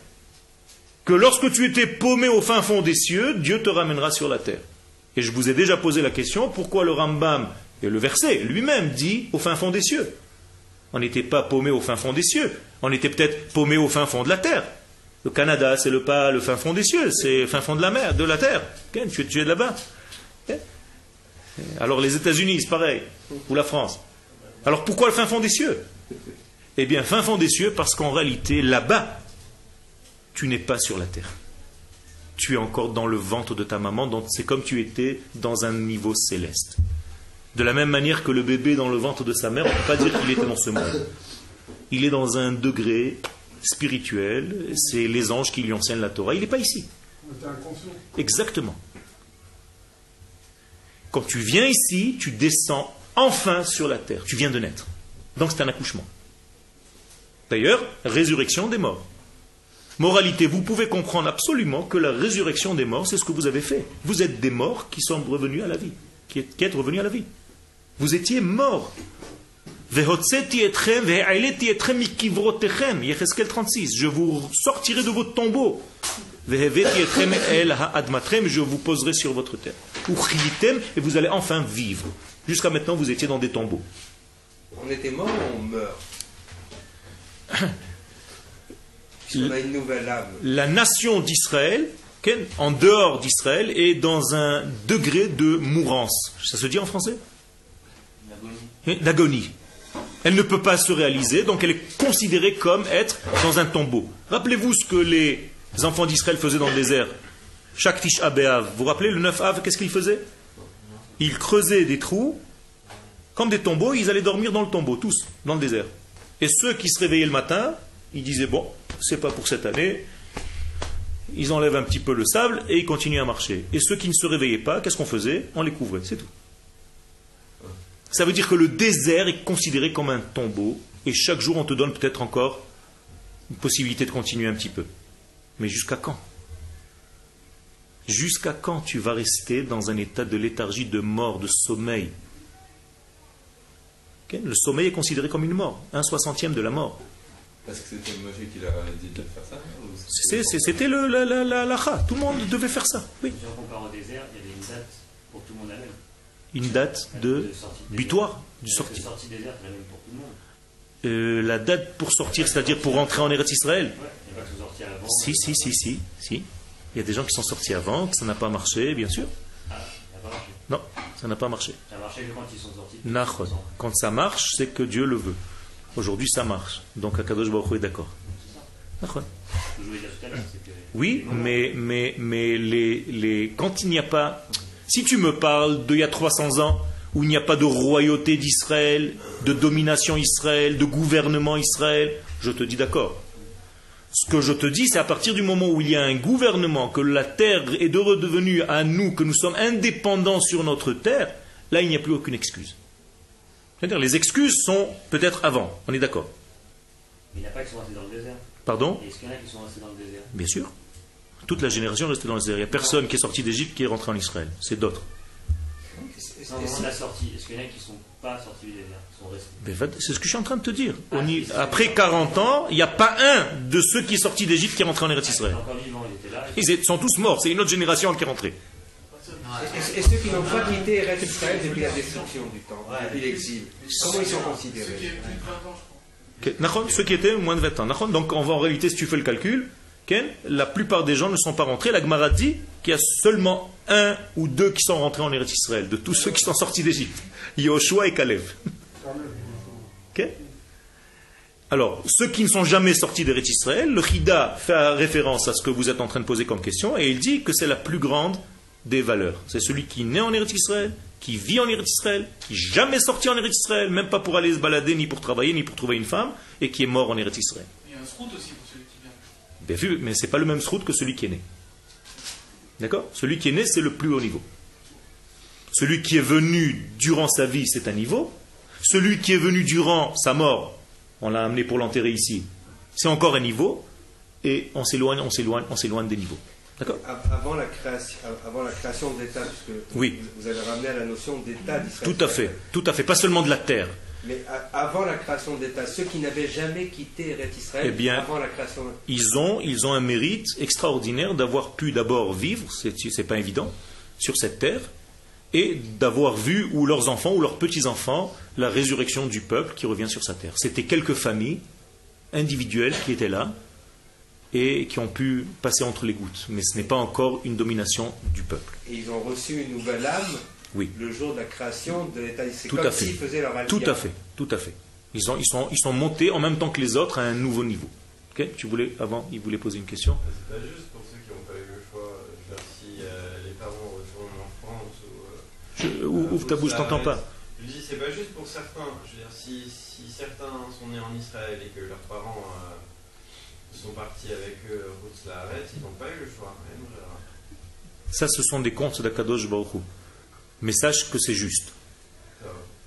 Que lorsque tu étais paumé au fin fond des cieux, Dieu te ramènera sur la terre. Et je vous ai déjà posé la question, pourquoi le Rambam, et le verset lui-même dit au fin fond des cieux? On n'était pas paumé au fin fond des cieux, on était peut-être paumé au fin fond de la terre. Le Canada, c'est le pas le fin fond des cieux, c'est le fin fond de la mer, de la terre. Tu es, tu es là-bas. Ken. Alors les États-Unis, c'est pareil, ou la France. Alors pourquoi le fin fond des cieux? Eh bien, fin fond des cieux, parce qu'en réalité, là-bas, tu n'es pas sur la terre. Tu es encore dans le ventre de ta maman, donc c'est comme tu étais dans un niveau céleste. De la même manière que le bébé dans le ventre de sa mère, on ne peut pas dire qu'il était dans ce monde. Il est dans un degré spirituel, c'est les anges qui lui enseignent la Torah, il n'est pas ici. Exactement. Quand tu viens ici, tu descends enfin sur la terre. Tu viens de naître. Donc c'est un accouchement. D'ailleurs, résurrection des morts. Moralité, vous pouvez comprendre absolument que la résurrection des morts, c'est ce que vous avez fait. Vous êtes des morts qui sont revenus à la vie, qui êtes revenus à la vie. Vous étiez morts. Vehotseti etrem, ve'aileti etrem mikivrotechem. Yecheskel 36. Je vous sortirai de votre tombeau. Veheveti el ha'admatrem. Je vous poserai sur votre terre. Uchilitem, et vous allez enfin vivre. Jusqu'à maintenant, vous étiez dans des tombeaux.
On était mort ou on meurt? On a une nouvelle âme.
la nation d'Israël, en dehors d'Israël, est dans un degré de mourance. Ça se dit en français?
L'agonie.
D'agonie. Elle ne peut pas se réaliser, donc elle est considérée comme être dans un tombeau. Rappelez-vous ce que les enfants d'Israël faisaient dans le désert. Chaque Abéav. Vous vous rappelez, le 9 Av, qu'est-ce qu'ils faisaient? Ils creusaient des trous, comme des tombeaux, ils allaient dormir dans le tombeau, tous, dans le désert. Et ceux qui se réveillaient le matin, ils disaient, bon, c'est pas pour cette année, ils enlèvent un petit peu le sable et ils continuent à marcher. Et ceux qui ne se réveillaient pas, qu'est-ce qu'on faisait? On les couvrait, c'est tout. Ça veut dire que le désert est considéré comme un tombeau et chaque jour on te donne peut-être encore une possibilité de continuer un petit peu. Mais jusqu'à quand? Jusqu'à quand tu vas rester dans un état de léthargie, de mort, de sommeil? Le sommeil est considéré comme une mort, un soixantième de la mort.
Parce que c'était Moshe qui avait dit de faire ça
C'était le, la, la, la, la. Tout le monde devait faire ça. Oui.
Si on compare au désert, il y avait une date pour tout le monde la même.
Une date de butoir du sortie. Euh, la date pour sortir, c'est-à-dire pour rentrer en Eretz Israël. Si, si, si, si, si. Il y a des gens qui sont sortis avant, que ça n'a pas marché, bien sûr.
Ça n'a pas marché.
Non, ça n'a pas marché.
Ça a marché quand ils sont sortis.
Quand ça marche, c'est que Dieu le veut. Aujourd'hui, ça marche. Donc Akadosh Baruch Hu est d'accord. Oui, mais, mais, mais les, les, quand il n'y a pas... Si tu me parles d'il y a 300 ans, où il n'y a pas de royauté d'Israël, de domination Israël, de gouvernement Israël, je te dis d'accord. Ce que je te dis, c'est à partir du moment où il y a un gouvernement, que la terre est de redevenue à nous, que nous sommes indépendants sur notre terre, là il n'y a plus aucune excuse. C'est-à-dire les excuses sont peut-être avant, on est d'accord.
Mais il n'y a pas qui sont restés dans le désert.
Pardon?
Est-ce qu'il y en a qui sont restés dans le désert?
Bien sûr. Toute la génération est restée dans le désert. Il n'y a personne qui est sorti d'Égypte qui est rentré en Israël. C'est d'autres.
Est-ce qu'il y en a qui ne sont pas sortis restés?
Mais va- C'est ce que je suis en train de te dire. On y- Après 40 ans, il n'y a pas un de ceux qui est sorti d'Égypte qui est rentré en Eretz Israël.
ils
sont tous morts. C'est une autre génération qui est rentrée.
Et, et ceux qui n'ont pas quitté Eretz Israël depuis la destruction du temple, depuis l'exil, comment ils sont
Ceux qui
considérés
avaient plus de 20 ans, je crois.
Ok. Nachon, Ceux qui étaient moins de 20 ans. Donc en, en réalité, si tu fais le calcul, la plupart des gens ne sont pas rentrés. La Gemara dit qu'il y a seulement un ou deux qui sont rentrés en Eretz Israël, de tous ceux qui sont sortis d'Égypte. Yoshua et Kalev. Alors, ceux qui ne sont jamais sortis d'Eretz Israël, le Chida fait référence à ce que vous êtes en train de poser comme question, et il dit que c'est la plus grande des valeurs. C'est celui qui naît en Eretz Israël, qui vit en Eretz Israël, qui n'est jamais sorti en Eretz Israël, même pas pour aller se balader, ni pour travailler, ni pour trouver une femme, et qui est mort en Eretz Israël. Bien vu, mais ce n'est pas le même route que celui qui est né. D'accord? Celui qui est né, c'est le plus haut niveau. Celui qui est venu durant sa vie, c'est un niveau. Celui qui est venu durant sa mort, on l'a amené pour l'enterrer ici, c'est encore un niveau. Et on s'éloigne, on s'éloigne, on s'éloigne des niveaux. D'accord?
Av- avant la création, avant la création de l'État, puisque
Oui.
vous vous avez ramené à la notion d'État d'Israël.
Tout à fait, tout à fait. Pas seulement de la terre.
Mais avant la création de l'État, ceux qui n'avaient jamais quitté Eretz Israël,
Eh bien,
avant la création,
Ils ont, ils ont un mérite extraordinaire d'avoir pu d'abord vivre, c'est pas évident, sur cette terre, et d'avoir vu, ou leurs enfants, ou leurs petits-enfants, la résurrection du peuple qui revient sur sa terre. C'était quelques familles individuelles qui étaient là et qui ont pu passer entre les gouttes. Mais ce n'est pas encore une domination du peuple.
et ils ont reçu une nouvelle âme
Oui.
le jour de la création de l'État d'Israël.
Tout
comme
à fait.
s'ils faisaient leur
Tout
aliyah.
à fait, tout à fait. Ils, ont, ils, sont, ils sont montés en même temps que les autres à un nouveau niveau. Ok tu voulais, avant, il voulait poser une question
C'est pas juste pour ceux qui n'ont pas eu le choix. Je veux dire, si euh, les parents retournent en France ou. euh,
Je- Ouvre ouvre ta
ou
bouche, je t'entends pas.
Je dis, c'est pas juste pour certains. Je veux dire, si, si certains sont nés en Israël et que leurs parents euh, sont partis avec eux, route la arrête, ils n'ont pas eu le choix. Même, genre.
Ça, ce sont des contes d'Akadosh Baruch. Mais sache que c'est juste.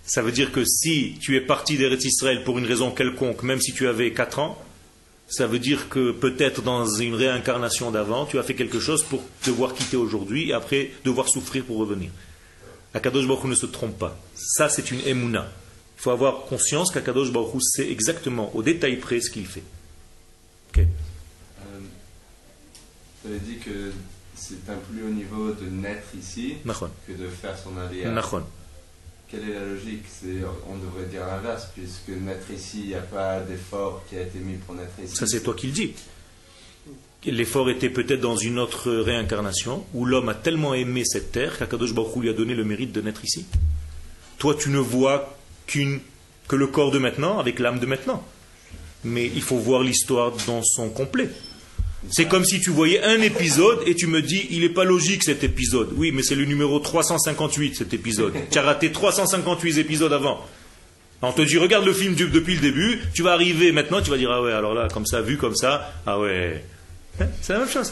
Ça
veut dire que si tu es parti d'Eretz Israël pour une raison quelconque, même si tu avais 4 ans, ça veut dire que peut-être dans une réincarnation d'avant, tu as fait quelque chose pour devoir quitter aujourd'hui et après devoir souffrir pour revenir. Akadosh Baruch ne se trompe pas. Ça, c'est une emuna. Il faut avoir conscience qu'Akadosh Baruch sait exactement, au détail près, ce qu'il fait. Ok.
Euh, Vous avez dit que c'est un plus haut niveau de naître ici que de faire son.
Nachon.
Quelle est la logique? C'est, On devrait dire l'inverse, puisque naître ici, il n'y a pas d'effort qui a été mis pour naître ici.
Ça, c'est toi qui le dis. L'effort était peut-être dans une autre réincarnation où l'homme a tellement aimé cette terre qu'Akadosh Baruch lui a donné le mérite de naître ici. Toi, tu ne vois qu'une, que le corps de maintenant avec l'âme de maintenant. Mais il faut voir l'histoire dans son complet. C'est comme si tu voyais un épisode et tu me dis, il n'est pas logique cet épisode. Oui, mais c'est le numéro 358 cet épisode. Tu as raté 358 épisodes avant. On te dit, regarde le film du- depuis le début, tu vas arriver maintenant, tu vas dire, ah ouais, alors là, comme ça, vu comme ça, ah ouais. Hein, C'est la même chose.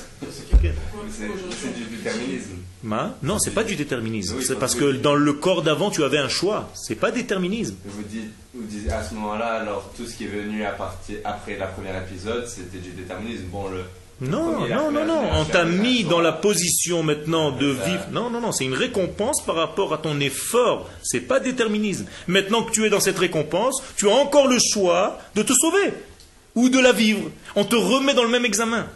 C'est du déterminisme.
Ma? Non, c'est pas du déterminisme. C'est
parce
que
que-
dans le corps d'avant, tu avais un choix. C'est pas déterminisme.
Vous dites, vous dites à ce moment-là, alors tout ce qui est venu à partir, après la première épisode, c'était du déterminisme. Bon, le.
Non, non, non, non. On t'a mis dans la position maintenant de vivre. Non, non, non. C'est une récompense par rapport à ton effort. C'est pas déterminisme. Maintenant que tu es dans cette récompense, tu as encore le choix de te sauver. ou de la vivre. On te remet dans le même examen.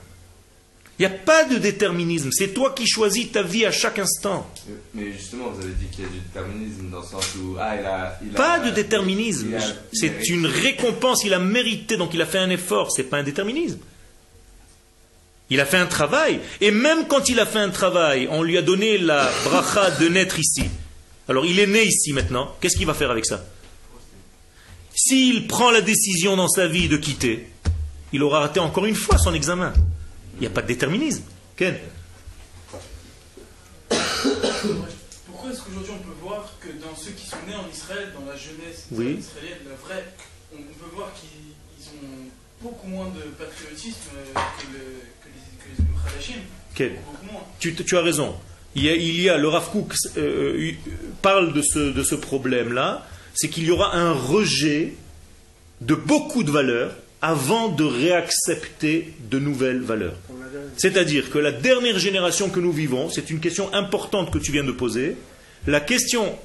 Il n'y a pas de déterminisme. C'est toi qui choisis ta vie à chaque instant.
Mais justement, vous avez dit qu'il y a du déterminisme dans le sens où. Ah, il a. il a-
Pas de déterminisme. C'est une récompense. Il a mérité, donc il a fait un effort. C'est pas un déterminisme. Il a fait un travail. Et même quand il a fait un travail, on lui a donné la bracha de naître ici. Alors il est né ici maintenant. Qu'est-ce qu'il va faire avec ça? S'il prend la décision dans sa vie de quitter, il aura raté encore une fois son examen. Il n'y a pas de déterminisme. Ken
Pourquoi est-ce qu'aujourd'hui on peut voir que dans ceux qui sont nés en Israël, dans la jeunesse
Oui.
israélienne, la vraie, on peut voir qu'ils ils ont beaucoup moins de patriotisme euh, que, le,
Tu, tu as raison. Il y a, il y a- le Rav Kook euh, euh, parle de ce, de ce problème-là, c'est qu'il y aura un rejet de beaucoup de valeurs avant de réaccepter de nouvelles valeurs. C'est-à-dire que la dernière génération que nous vivons, c'est une question importante que tu viens de poser. La question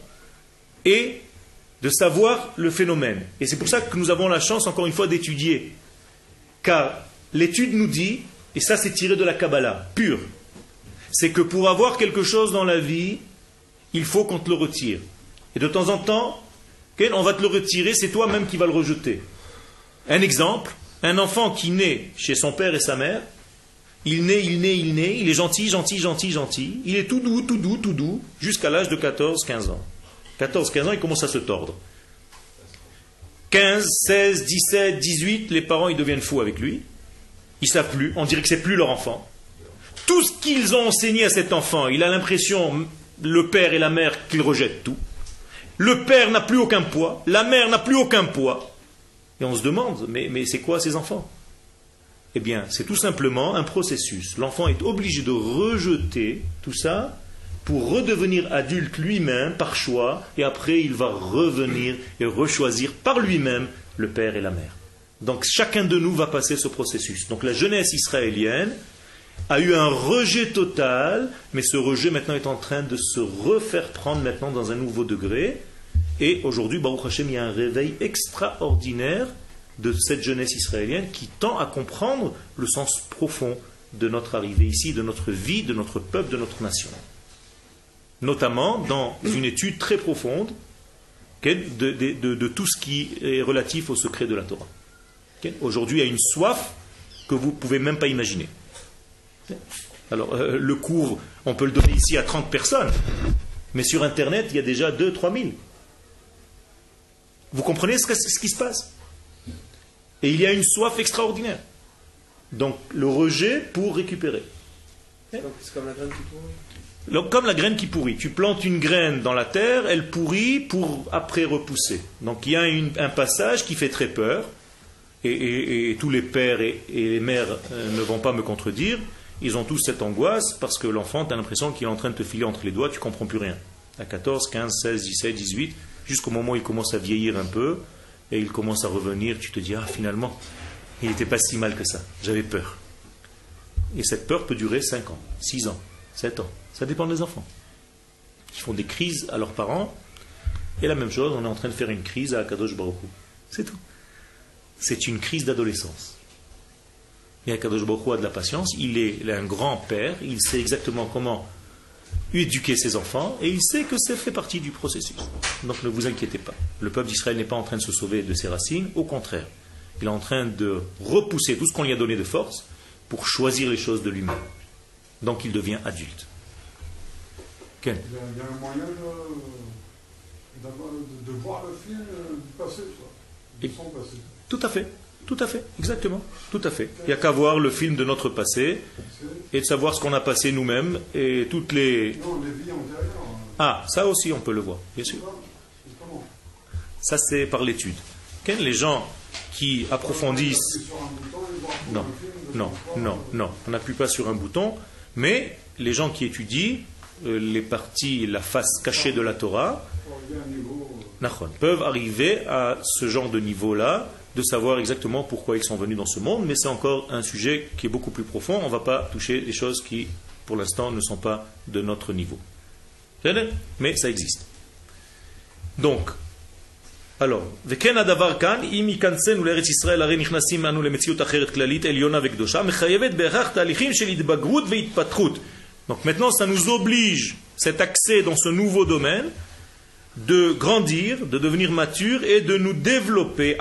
est de savoir le phénomène. Et c'est pour ça que nous avons la chance, encore une fois, d'étudier. Car l'étude nous dit, et ça c'est tiré de la Kabbalah, pure, c'est que pour avoir quelque chose dans la vie, il faut qu'on te le retire. Et de temps en temps, on va te le retirer, c'est toi-même qui vas le rejeter. Un exemple, un enfant qui naît chez son père et sa mère, il naît, il naît, il naît, il est gentil, gentil, gentil, gentil, il est tout doux, tout doux, tout doux, jusqu'à l'âge de 14, 15 ans. 14, 15 ans, il commence à se tordre. 15, 16, 17, 18, les parents ils deviennent fous avec lui. Ils savent plus, on dirait que c'est plus leur enfant. Tout ce qu'ils ont enseigné à cet enfant, il a l'impression, le père et la mère, qu'ils rejettent tout. Le père n'a plus aucun poids, la mère n'a plus aucun poids. Et on se demande, mais, mais c'est quoi ces enfants? Eh bien, c'est tout simplement un processus. L'enfant est obligé de rejeter tout ça pour redevenir adulte lui-même par choix, et après il va revenir et rechoisir par lui-même le père et la mère. Donc chacun de nous va passer ce processus. Donc la jeunesse israélienne a eu un rejet total, mais ce rejet maintenant est en train de se refaire prendre maintenant dans un nouveau degré. Et aujourd'hui, Baruch Hashem, il y a un réveil extraordinaire de cette jeunesse israélienne qui tend à comprendre le sens profond de notre arrivée ici, de notre vie, de notre peuple, de notre nation. Notamment dans une étude très profonde de- de tout ce qui est relatif au secret de la Torah. Aujourd'hui, il y a une soif que vous ne pouvez même pas imaginer. Alors, euh, le cours, on peut le donner ici à 30 personnes, mais sur Internet, il y a déjà 2-3 000. Vous comprenez ce, que- ce qui se passe? Et il y a une soif extraordinaire. Donc, le rejet pour récupérer.
Donc, C'est comme la graine qui pourrit.
Donc, comme la graine qui pourrit. Tu plantes une graine dans la terre, elle pourrit pour après repousser. Donc il y a une- un passage qui fait très peur, et, tous les pères et, les mères euh, ne vont pas me contredire. Ils ont tous cette angoisse parce que l'enfant, tu as l'impression qu'il est en train de te filer entre les doigts, tu comprends plus rien. À 14, 15, 16, 17, 18, jusqu'au moment où il commence à vieillir un peu, et il commence à revenir, tu te dis, ah finalement, il n'était pas si mal que ça, j'avais peur. Et cette peur peut durer 5 ans, 6 ans, 7 ans. Ça dépend des enfants. Ils font des crises à leurs parents. Et la même chose, on est en train de faire une crise à Akadosh Baruch. C'est tout. C'est une crise d'adolescence. Et Akadosh Baruch Hu a de la patience. Il est un grand père. Il sait exactement comment éduquer ses enfants. Et il sait que ça fait partie du processus. Donc ne vous inquiétez pas. Le peuple d'Israël n'est pas en train de se sauver de ses racines. Au contraire. Il est en train de repousser tout ce qu'on lui a donné de force pour choisir les choses de lui-même. Donc il devient adulte. Ken
Il y, a, il y a un moyen de, de, de voir le film euh, du passé,
Et-
son passé.
Tout à fait, tout à fait, exactement, tout à fait. Il n'y a qu'à voir le film de notre passé et de savoir ce qu'on a passé nous-mêmes et toutes les... Ah, ça aussi on peut le voir, bien sûr. Ça c'est par l'étude. Les gens qui approfondissent... Non, non, non, non, on n'appuie pas sur un bouton, mais les gens qui étudient euh, les parties, la face cachée de la Torah, peuvent arriver à ce genre de niveau-là, de savoir exactement pourquoi ils sont venus dans ce monde, mais c'est encore un sujet qui est beaucoup plus profond. On ne va pas toucher des choses qui, pour l'instant, ne sont pas de notre niveau. Mais ça existe. Donc, alors, וכן הדבר כאן, אם ייכנסנו לארץ ישראל, הרי נכנסים אנו למציאות אחרת כללית, עליונה וקדושה, מחייבת בהכרח תהליכים של התבגרות והתפתחות. Donc maintenant, ça nous oblige, cet accès dans ce nouveau domaine, de grandir, de devenir mature et de nous développer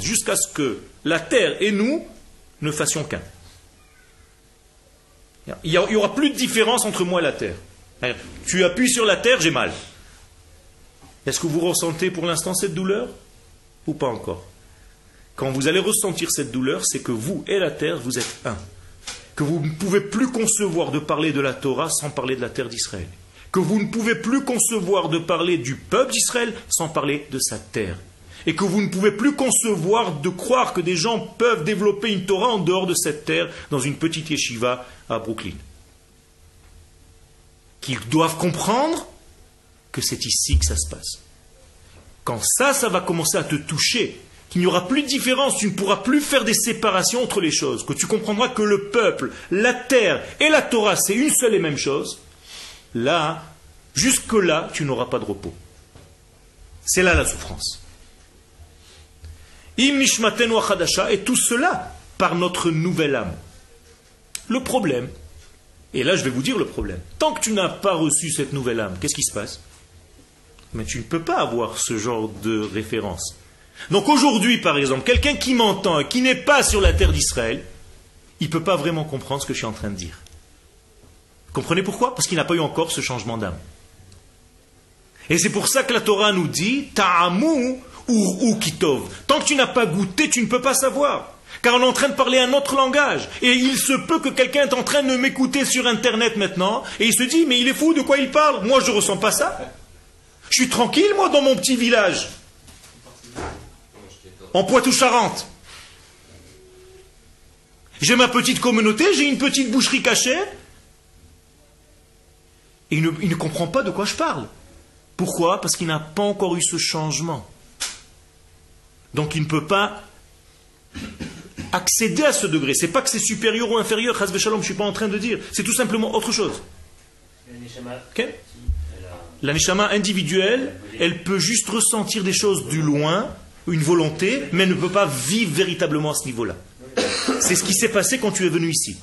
jusqu'à ce que la terre et nous ne fassions qu'un. Il n'y aura plus de différence entre moi et la terre. Tu appuies sur la terre, j'ai mal. Est-ce que vous ressentez pour l'instant cette douleur ou pas encore? Quand vous allez ressentir cette douleur, c'est que vous et la terre, vous êtes un. Que vous ne pouvez plus concevoir de parler de la Torah sans parler de la terre d'Israël. Que vous ne pouvez plus concevoir de parler du peuple d'Israël sans parler de sa terre. Et que vous ne pouvez plus concevoir de croire que des gens peuvent développer une Torah en dehors de cette terre dans une petite yeshiva à Brooklyn. Qu'ils doivent comprendre que c'est ici que ça se passe. Quand ça, ça va commencer à te toucher, qu'il n'y aura plus de différence, tu ne pourras plus faire des séparations entre les choses, que tu comprendras que le peuple, la terre et la Torah, c'est une seule et même chose, là, jusque-là, tu n'auras pas de repos. C'est là la souffrance. Et tout cela par notre nouvelle âme. Le problème, et là je vais vous dire le problème, tant que tu n'as pas reçu cette nouvelle âme, qu'est-ce qui se passe? Mais tu ne peux pas avoir ce genre de référence. Donc aujourd'hui, par exemple, quelqu'un qui m'entend et qui n'est pas sur la terre d'Israël, il ne peut pas vraiment comprendre ce que je suis en train de dire. Comprenez pourquoi? Parce qu'il n'a pas eu encore ce changement d'âme. Et c'est pour ça que la Torah nous dit Ta'amu ou kitov. Tant que tu n'as pas goûté, tu ne peux pas savoir. Car on est en train de parler un autre langage. Et il se peut que quelqu'un est en train de m'écouter sur Internet maintenant, et il se dit, mais il est fou, de quoi il parle? Moi, je ne ressens pas ça. Je suis tranquille, moi, dans mon petit village. En Poitou-Charentes. J'ai ma petite communauté, j'ai une petite boucherie cachée. Et il ne, il ne comprend pas de quoi je parle. Pourquoi? Parce qu'il n'a pas encore eu ce changement. Donc il ne peut pas accéder à ce degré. C'est pas que c'est supérieur ou inférieur, je ne suis pas en train de dire. C'est tout simplement autre chose. La neshama individuelle, elle peut juste ressentir des choses du loin, une volonté, mais elle ne peut pas vivre véritablement à ce niveau-là. C'est ce qui s'est passé quand tu es venu ici.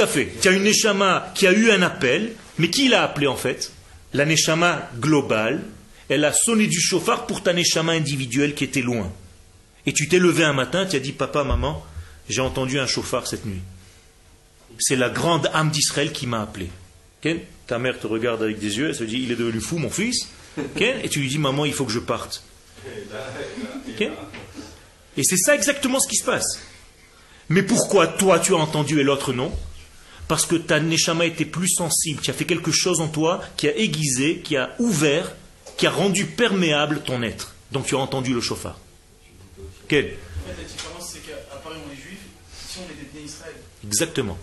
À fait. Tu as une neshama qui a eu un appel, mais qui l'a appelé en fait La neshama globale, elle a sonné du chauffard pour ta neshama individuelle qui était loin. Et tu t'es levé un matin, tu as dit Papa, maman, j'ai entendu un chauffard cette nuit. C'est la grande âme d'Israël qui m'a appelé. Ta mère te regarde avec des yeux, elle se dit Il est devenu fou, mon fils. Et tu lui dis Maman, il faut que je parte. Et c'est ça exactement ce qui se passe. Mais pourquoi toi tu as entendu et l'autre non? Parce que ta neshama était plus sensible. Tu as fait quelque chose en toi qui a aiguisé, qui a ouvert qui a rendu perméable ton être. Donc tu as entendu le chauffard. Quel?
La différence, c'est qu'à Paris, on est juif, ici, on est des Israël.
Exactement.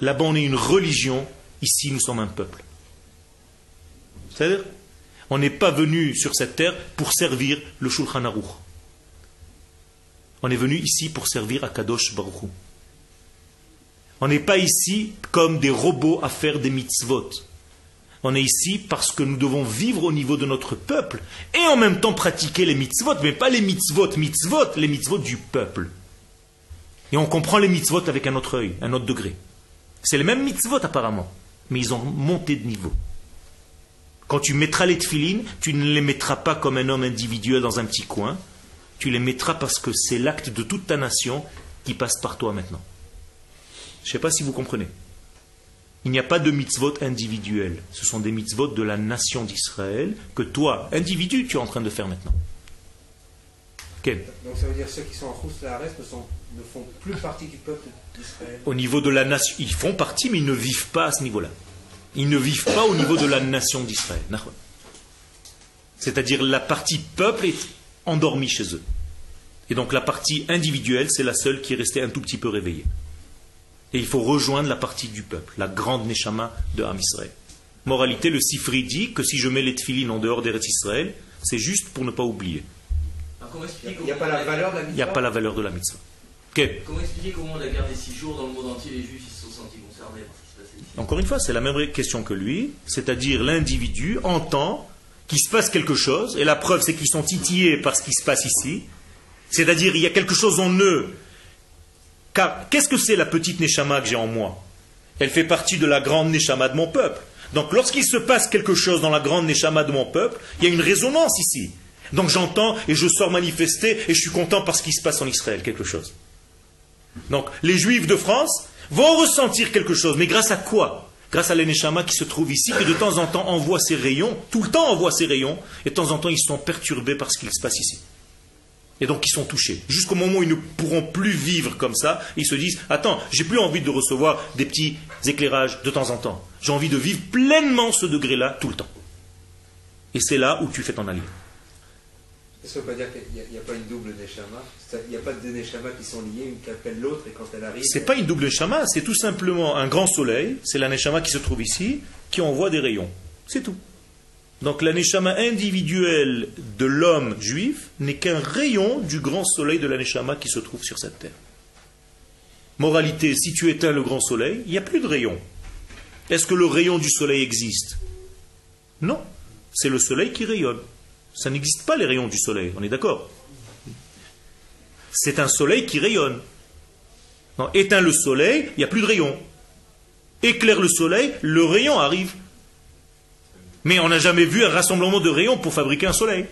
Là-bas, on est une religion, ici, nous sommes un peuple. C'est-à-dire, on n'est pas venu sur cette terre pour servir le Shulchan Aruch. On est venu ici pour servir à Kadosh Baruch On n'est pas ici comme des robots à faire des mitzvot. On est ici parce que nous devons vivre au niveau de notre peuple et en même temps pratiquer les mitzvot, mais pas les mitzvot, mitzvot, les mitzvot du peuple. Et on comprend les mitzvot avec un autre œil, un autre degré. C'est les mêmes mitzvot apparemment, mais ils ont monté de niveau. Quand tu mettras les tefilines, tu ne les mettras pas comme un homme individuel dans un petit coin, tu les mettras parce que c'est l'acte de toute ta nation qui passe par toi maintenant. Je ne sais pas si vous comprenez. Il n'y a pas de mitzvot individuels. Ce sont des mitzvot de la nation d'Israël que toi, individu, tu es en train de faire maintenant.
Donc ça veut dire que ceux qui sont en la ne, sont, ne font plus partie du peuple d'Israël
Au niveau de la nation, ils font partie, mais ils ne vivent pas à ce niveau-là. Ils ne vivent pas au niveau de la nation d'Israël. C'est-à-dire la partie peuple est endormie chez eux. Et donc la partie individuelle, c'est la seule qui est restée un tout petit peu réveillée. Et il faut rejoindre la partie du peuple, la grande Neshama de Ham Israël. Moralité, le Sifri dit que si je mets les tefilines en dehors d'Eretz Israël, c'est juste pour ne pas oublier.
Il n'y a pas la valeur de la mitzvah
Il n'y a pas la valeur de la mitzvah. Ok.
Comment expliquer comment on a gardé six jours dans le monde entier les juifs ils se sont sentis concernés par ce qui se passait ici?
Encore une fois, c'est la même question que lui, c'est-à-dire l'individu entend qu'il se passe quelque chose, et la preuve c'est qu'ils sont titillés par ce qui se passe ici, c'est-à-dire il y a quelque chose en eux. Car qu'est-ce que c'est la petite Neshama que j'ai en moi? Elle fait partie de la grande Neshama de mon peuple. Donc lorsqu'il se passe quelque chose dans la grande Neshama de mon peuple, il y a une résonance ici. Donc j'entends et je sors manifester et je suis content parce qu'il se passe en Israël quelque chose. Donc les juifs de France vont ressentir quelque chose, mais grâce à quoi? Grâce à l'Eneshama qui se trouve ici, qui de temps en temps envoie ses rayons, tout le temps envoie ses rayons, et de temps en temps ils sont perturbés par ce qu'il se passe ici. Et donc ils sont touchés. Jusqu'au moment où ils ne pourront plus vivre comme ça, ils se disent Attends, j'ai plus envie de recevoir des petits éclairages de temps en temps. J'ai envie de vivre pleinement ce degré-là tout le temps. Et c'est là où tu fais ton allié.
Est-ce qu'on peut dire qu'il n'y a, a, pas une double Neshama Il n'y a pas deux Neshama qui sont liées, une qui appelle l'autre, et quand elle arrive.
C'est pas une double Neshama, c'est tout simplement un grand soleil, c'est la Neshama qui se trouve ici, qui envoie des rayons. C'est tout. Donc la Neshama individuelle de l'homme juif n'est qu'un rayon du grand soleil de la Neshama qui se trouve sur cette terre. Moralité, si tu éteins le grand soleil, il n'y a plus de rayon. Est-ce que le rayon du soleil existe? Non. C'est le soleil qui rayonne. Ça n'existe pas les rayons du soleil, on est d'accord? C'est un soleil qui rayonne. Non, éteins le soleil, il n'y a plus de rayon. Éclaire le soleil, le rayon arrive. Mais on n'a jamais vu un rassemblement de rayons pour fabriquer un soleil.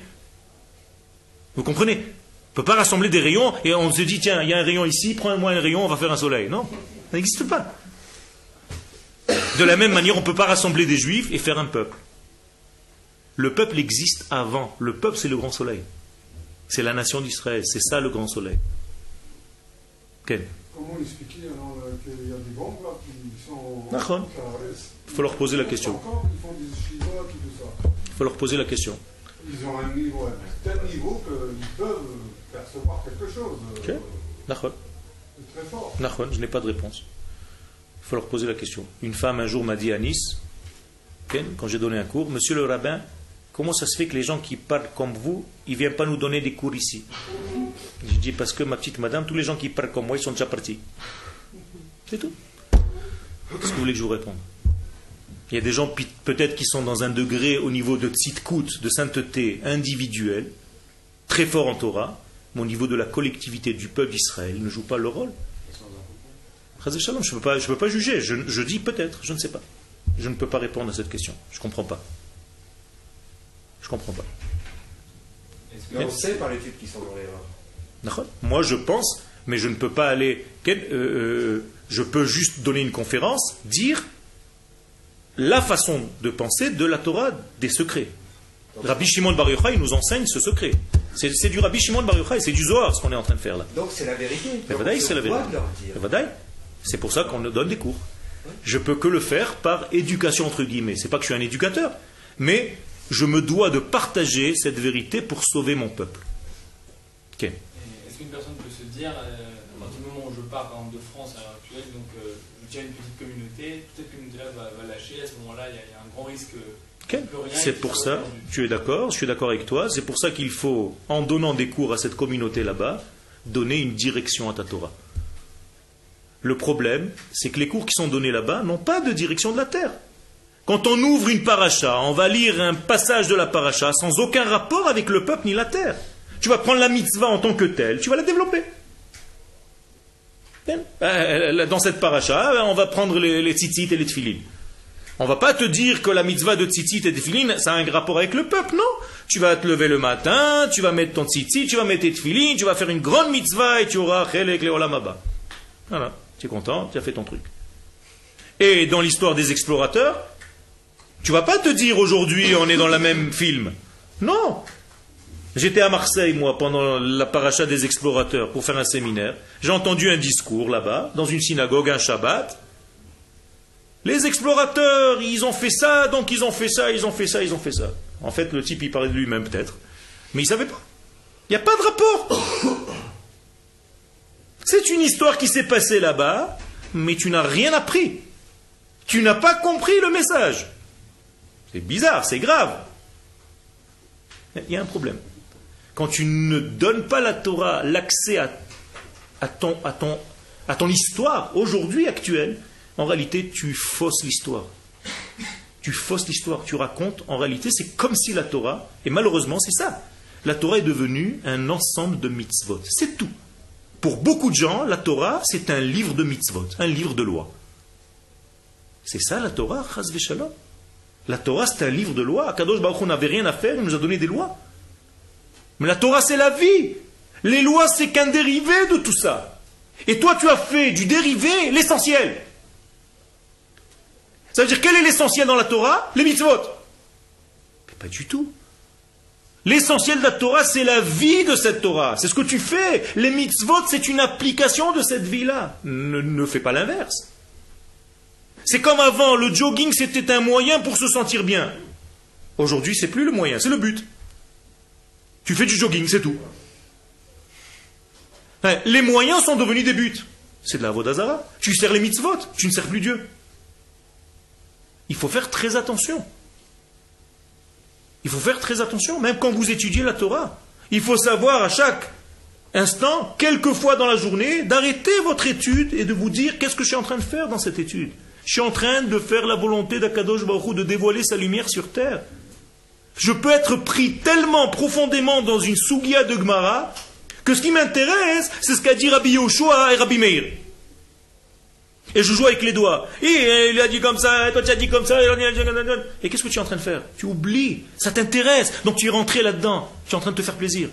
Vous comprenez? On ne peut pas rassembler des rayons et on se dit, tiens, il y a un rayon ici, prends-moi un rayon, on va faire un soleil. Non, ça n'existe pas. De la même manière, on ne peut pas rassembler des juifs et faire un peuple. Le peuple existe avant. Le peuple, c'est le grand soleil. C'est la nation d'Israël. C'est ça le grand soleil.
Okay. Comment expliquer alors qu'il y a des groupes là qui sont.
Il faut leur poser la question. Il faut leur poser la question.
Ils ont un niveau, un tel niveau qu'ils peuvent percevoir quelque chose.
Ok. D'accord.
Très fort.
D'accord, je n'ai pas de réponse. Il faut leur poser la question. Une femme un jour m'a dit à Nice, quand j'ai donné un cours, Monsieur le rabbin, comment ça se fait que les gens qui parlent comme vous, ils ne viennent pas nous donner des cours ici? J'ai dit, parce que ma petite madame, tous les gens qui parlent comme moi, ils sont déjà partis. C'est tout. Qu'est-ce que vous voulez que je vous réponde? Il y a des gens peut-être qui sont dans un degré au niveau de tzitkout, de sainteté individuelle, très fort en Torah, mais au niveau de la collectivité du peuple d'Israël, ne jouent pas leur rôle. Je ne peux, pas, peux pas juger, je, je dis peut-être, je ne sais pas. Je ne peux pas répondre à cette question, je ne comprends pas. Je comprends pas.
Mais on sait par l'étude qui sont dans l'erreur.
Moi, je pense, mais je ne peux pas aller. Euh, euh, je peux juste donner une conférence, dire la façon de penser de la Torah des secrets. Rabbi Shimon Bar Yochai nous enseigne ce secret. C'est du Rabbi Shimon Bar Yochai, c'est du Zohar ce qu'on est en train de faire là.
Donc c'est la vérité.
c'est la vérité. C'est pour ça qu'on nous donne des cours. Je peux que le faire par éducation entre guillemets. C'est pas que je suis un éducateur, mais je me dois de partager cette vérité pour sauver mon peuple.
Est-ce qu'une personne peut se dire, euh, à partir du moment où je pars par exemple, de France à l'heure actuelle, donc euh, je tiens une petite communauté, toute cette communauté-là va, va, lâcher, à ce moment-là, il y, a un grand risque.
Okay. C'est pour ça, tu es d'accord, je suis d'accord avec toi, c'est pour ça qu'il faut, en donnant des cours à cette communauté là-bas, donner une direction à ta Torah. Le problème, c'est que les cours qui sont donnés là-bas n'ont pas de direction de la terre. Quand on ouvre une paracha, on va lire un passage de la paracha sans aucun rapport avec le peuple ni la terre. Tu vas prendre la mitzvah en tant que telle, tu vas la développer. Euh, dans cette paracha, on va prendre les, les tzitzit et les tfilin. On va pas te dire que la mitzvah de tzitzit et de ça a un rapport avec le peuple, non? Tu vas te lever le matin, tu vas mettre ton tzitzit, tu vas mettre tes tfilin, tu vas faire une grande mitzvah et tu auras chelek le olamaba. Voilà, tu es content, tu as fait ton truc. Et dans l'histoire des explorateurs, tu vas pas te dire aujourd'hui on est dans le même film. Non. J'étais à Marseille, moi, pendant la paracha des explorateurs pour faire un séminaire. J'ai entendu un discours là-bas, dans une synagogue, un Shabbat. Les explorateurs, ils ont fait ça, donc ils ont fait ça, ils ont fait ça, ils ont fait ça. En fait, le type, il parlait de lui-même peut-être. Mais il ne savait pas. Il n'y a pas de rapport. C'est une histoire qui s'est passée là-bas, mais tu n'as rien appris. Tu n'as pas compris le message. C'est bizarre, c'est grave. Il y a un problème. Quand tu ne donnes pas la Torah l'accès à ton histoire aujourd'hui actuelle, en réalité, tu fausses l'histoire. Tu fausses l'histoire, tu racontes, en réalité, c'est comme si la Torah, et malheureusement, c'est ça. La Torah est devenue un ensemble de mitzvot. C'est tout. Pour beaucoup de gens, la Torah, c'est un livre de mitzvot, un livre de loi. C'est ça la Torah, chas v'shalom. La Torah, c'est un livre de loi. Kadosh Baruch n'avait rien à faire, il nous a donné des lois. Mais la Torah, c'est la vie. Les lois, c'est qu'un dérivé de tout ça. Et toi, tu as fait du dérivé l'essentiel. Ça veut dire, quel est l'essentiel dans la Torah? Les mitzvot. Mais pas du tout. L'essentiel de la Torah, c'est la vie de cette Torah. C'est ce que tu fais. Les mitzvot, c'est une application de cette vie-là. Ne, ne fais pas l'inverse. C'est comme avant, le jogging, c'était un moyen pour se sentir bien. Aujourd'hui, c'est plus le moyen, c'est le but. Tu fais du jogging, c'est tout. Les moyens sont devenus des buts. C'est de la vodazara. Tu sers les mitzvot, tu ne sers plus Dieu. Il faut faire très attention. Il faut faire très attention, même quand vous étudiez la Torah. Il faut savoir à chaque instant, quelques fois dans la journée, d'arrêter votre étude et de vous dire qu'est-ce que je suis en train de faire dans cette étude? Je suis en train de faire la volonté d'Akadosh Baruch de dévoiler sa lumière sur terre. Je peux être pris tellement profondément dans une sougia de Gemara que ce qui m'intéresse, c'est ce qu'a dit Rabbi Yoshua et Rabbi Meir. Et je joue avec les doigts. Et il a dit comme ça, toi tu as dit comme ça. Et qu'est-ce que tu es en train de faire? Tu oublies. Ça t'intéresse. Donc tu es rentré là-dedans. Tu es en train de te faire plaisir.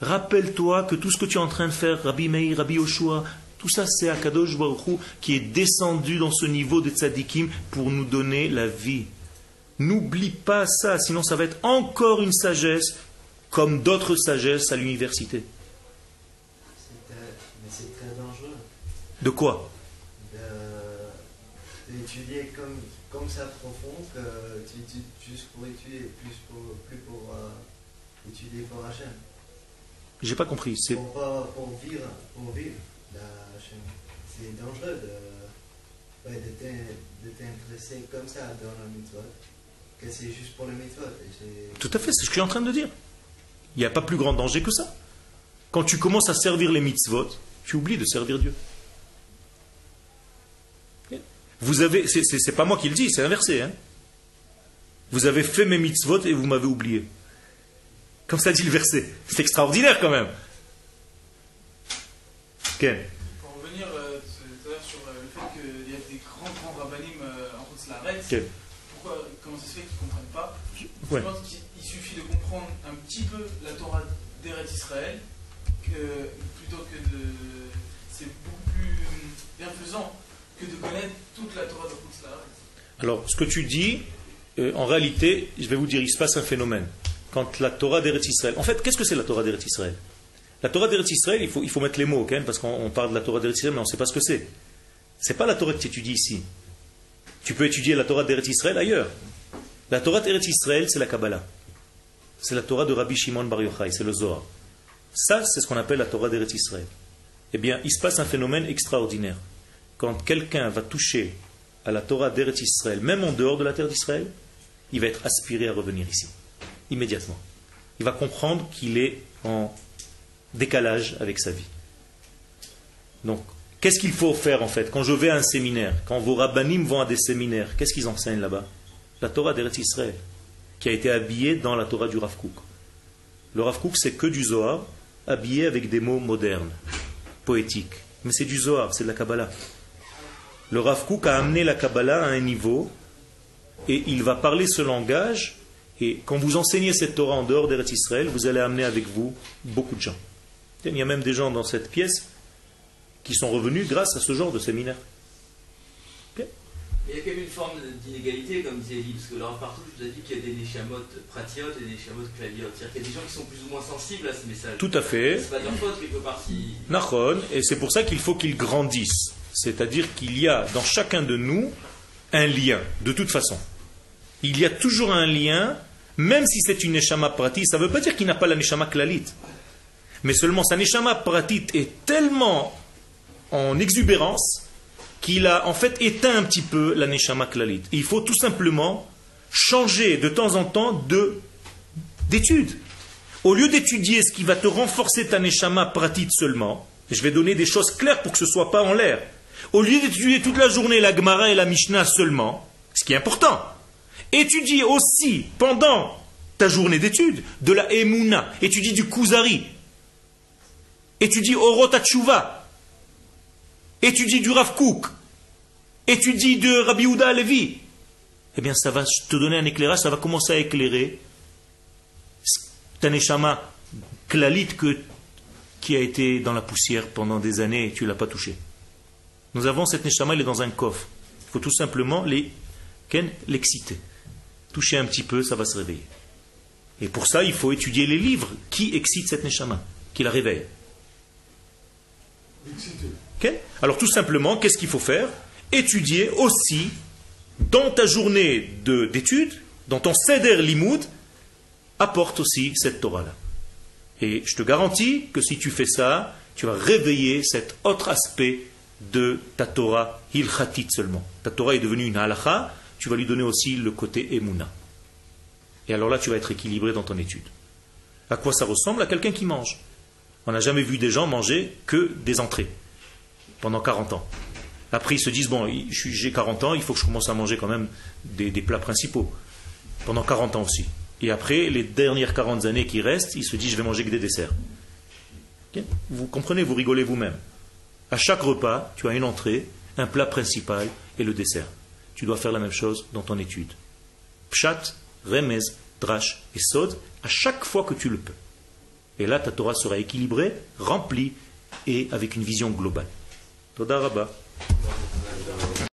Rappelle-toi que tout ce que tu es en train de faire, Rabbi Meir, Rabbi Yoshua, tout ça c'est Akadosh Baruch Hu qui est descendu dans ce niveau de tzadikim pour nous donner la vie. N'oublie pas ça, sinon ça va être encore une sagesse comme d'autres sagesses à l'université.
C'est, euh,
De quoi?
D'étudier comme, comme ça profond que tu étudies juste pour étudier, plus pour, plus pour euh, étudier pour Hachem.
J'ai pas compris. C'est
Pour, pas- pour vivre, pour vivre la Hachem. C'est dangereux de, ouais, de, t'in- de t'intéresser comme ça dans la mitzvot, que c'est juste pour et c'est-
tout à fait, c'est ce que je suis en train de dire. Il n'y a pas plus grand danger que ça. Quand tu commences à servir les mitzvot, tu oublies de servir Dieu. Vous avez, c'est, pas moi qui le dis, c'est inversé. Hein. Vous avez fait mes mitzvot et vous m'avez oublié. Comme ça dit le verset. C'est extraordinaire quand même. Ken.
Pour revenir euh, tout à l'heure sur euh, le fait qu'il y a des grands, grands rabbinim euh, en Rotslarek,
Ok.
pourquoi, comment ça se fait qu'ils ne comprennent pas?
Ouais.
Je pense qu'il il suffit de comprendre un petit peu la Torah d'Eretz Israël, que, plutôt que de. C'est beaucoup plus bienfaisant que de connaître
Alors, ce que tu dis, euh, en réalité, je vais vous dire, il se passe un phénomène. Quand la Torah d'Eretz Israël. En fait, qu'est-ce que c'est la Torah d'Eretz Israël? La Torah d'Eretz Israël, il faut, mettre les mots, quand même, parce qu'on on parle de la Torah d'Eretz Israël, mais on ne sait pas ce que c'est. C'est pas la Torah que tu étudies ici. Tu peux étudier la Torah d'Eretz Israël ailleurs. La Torah d'Eretz Israël, c'est la Kabbalah. C'est la Torah de Rabbi Shimon Bar Yochai, c'est le Zohar. Ça, c'est ce qu'on appelle la Torah d'Eretz Israël. Eh bien, il se passe un phénomène extraordinaire. Quand quelqu'un va toucher à la Torah d'Eretz Israël, même en dehors de la terre d'Israël, il va être aspiré à revenir ici, immédiatement. Il va comprendre qu'il est en décalage avec sa vie. Donc, qu'est-ce qu'il faut faire en fait? Quand je vais à un séminaire, quand vos rabbinim vont à des séminaires, qu'est-ce qu'ils enseignent là-bas? La Torah d'Eretz Israël, qui a été habillée dans la Torah du Rav Kook. Le Rav Kook, c'est que du Zohar, habillé avec des mots modernes, poétiques. Mais c'est du Zohar, c'est de la Kabbalah. Le Rav Kook a amené la Kabbalah à un niveau et il va parler ce langage. Et quand vous enseignez cette Torah en dehors d'Eretz Israël, vous allez amener avec vous beaucoup de gens. Il y a même des gens dans cette pièce qui sont revenus grâce à ce genre de séminaire.
Il y a quand même une forme d'inégalité, comme disait Elie, parce que là, partout, je vous ai dit qu'il y a des neshamot pratiotes et des neshamot klaliotes. C'est-à-dire qu'il y a des gens qui sont plus ou moins sensibles à ce message.
Tout à fait.
C'est pas leur faute, quelque part, si.
Nachon, et c'est pour ça qu'il faut qu'ils grandissent. C'est-à-dire qu'il y a dans chacun de nous un lien, de toute façon. Il y a toujours un lien, même si c'est une neshama pratit, ça ne veut pas dire qu'il n'a pas la neshama klalit. Mais seulement sa neshama pratit est tellement en exubérance qu'il a en fait éteint un petit peu la neshama klalit. Et il faut tout simplement changer de temps en temps de d'étude. Au lieu d'étudier ce qui va te renforcer ta neshama pratit seulement, Je vais donner des choses claires pour que ce ne soit pas en l'air. Au lieu d'étudier toute la journée la Gemara et la Mishnah seulement, ce qui est important, étudie aussi pendant ta journée d'études de la Emouna, étudie du Kuzari, étudie Orot Hatshuva, étudie du Rav Kook, étudie de Rabbi Houda Levi. Eh bien, ça va te donner un éclairage, ça va commencer à éclairer ta neshama qui a été dans la poussière pendant des années et tu ne l'as pas touché. Nous avons cette neshama, elle est dans un coffre. Il faut tout simplement l'exciter. Toucher un petit peu, ça va se réveiller. Et pour ça, il faut étudier les livres qui excitent cette neshama, qui la réveille? Alors tout simplement, qu'est-ce qu'il faut faire? Étudier aussi dans ta journée d'études, dans ton seder limoud, apporte aussi cette Torah-là. Et je te garantis que si tu fais ça, tu vas réveiller cet autre aspect de ta Torah seulement. Ta Torah est devenue une halacha, tu vas lui donner aussi le côté emuna. Et alors là, tu vas être équilibré dans ton étude. À quoi ça ressemble À quelqu'un qui mange. On n'a jamais vu des gens manger que des entrées pendant 40 ans. Après, ils se disent, bon, j'ai 40 ans, il faut que je commence à manger quand même des, des plats principaux. Pendant 40 ans aussi. Et après, les dernières 40 années qui restent, ils se disent, je vais manger que des desserts. Vous comprenez, vous rigolez vous-même. À chaque repas, tu as une entrée, un plat principal et le dessert. Tu dois faire la même chose dans ton étude. Pshat, remez, drash et sod, à chaque fois que tu le peux. Et là, ta Torah sera équilibrée, remplie et avec une vision globale. Toda.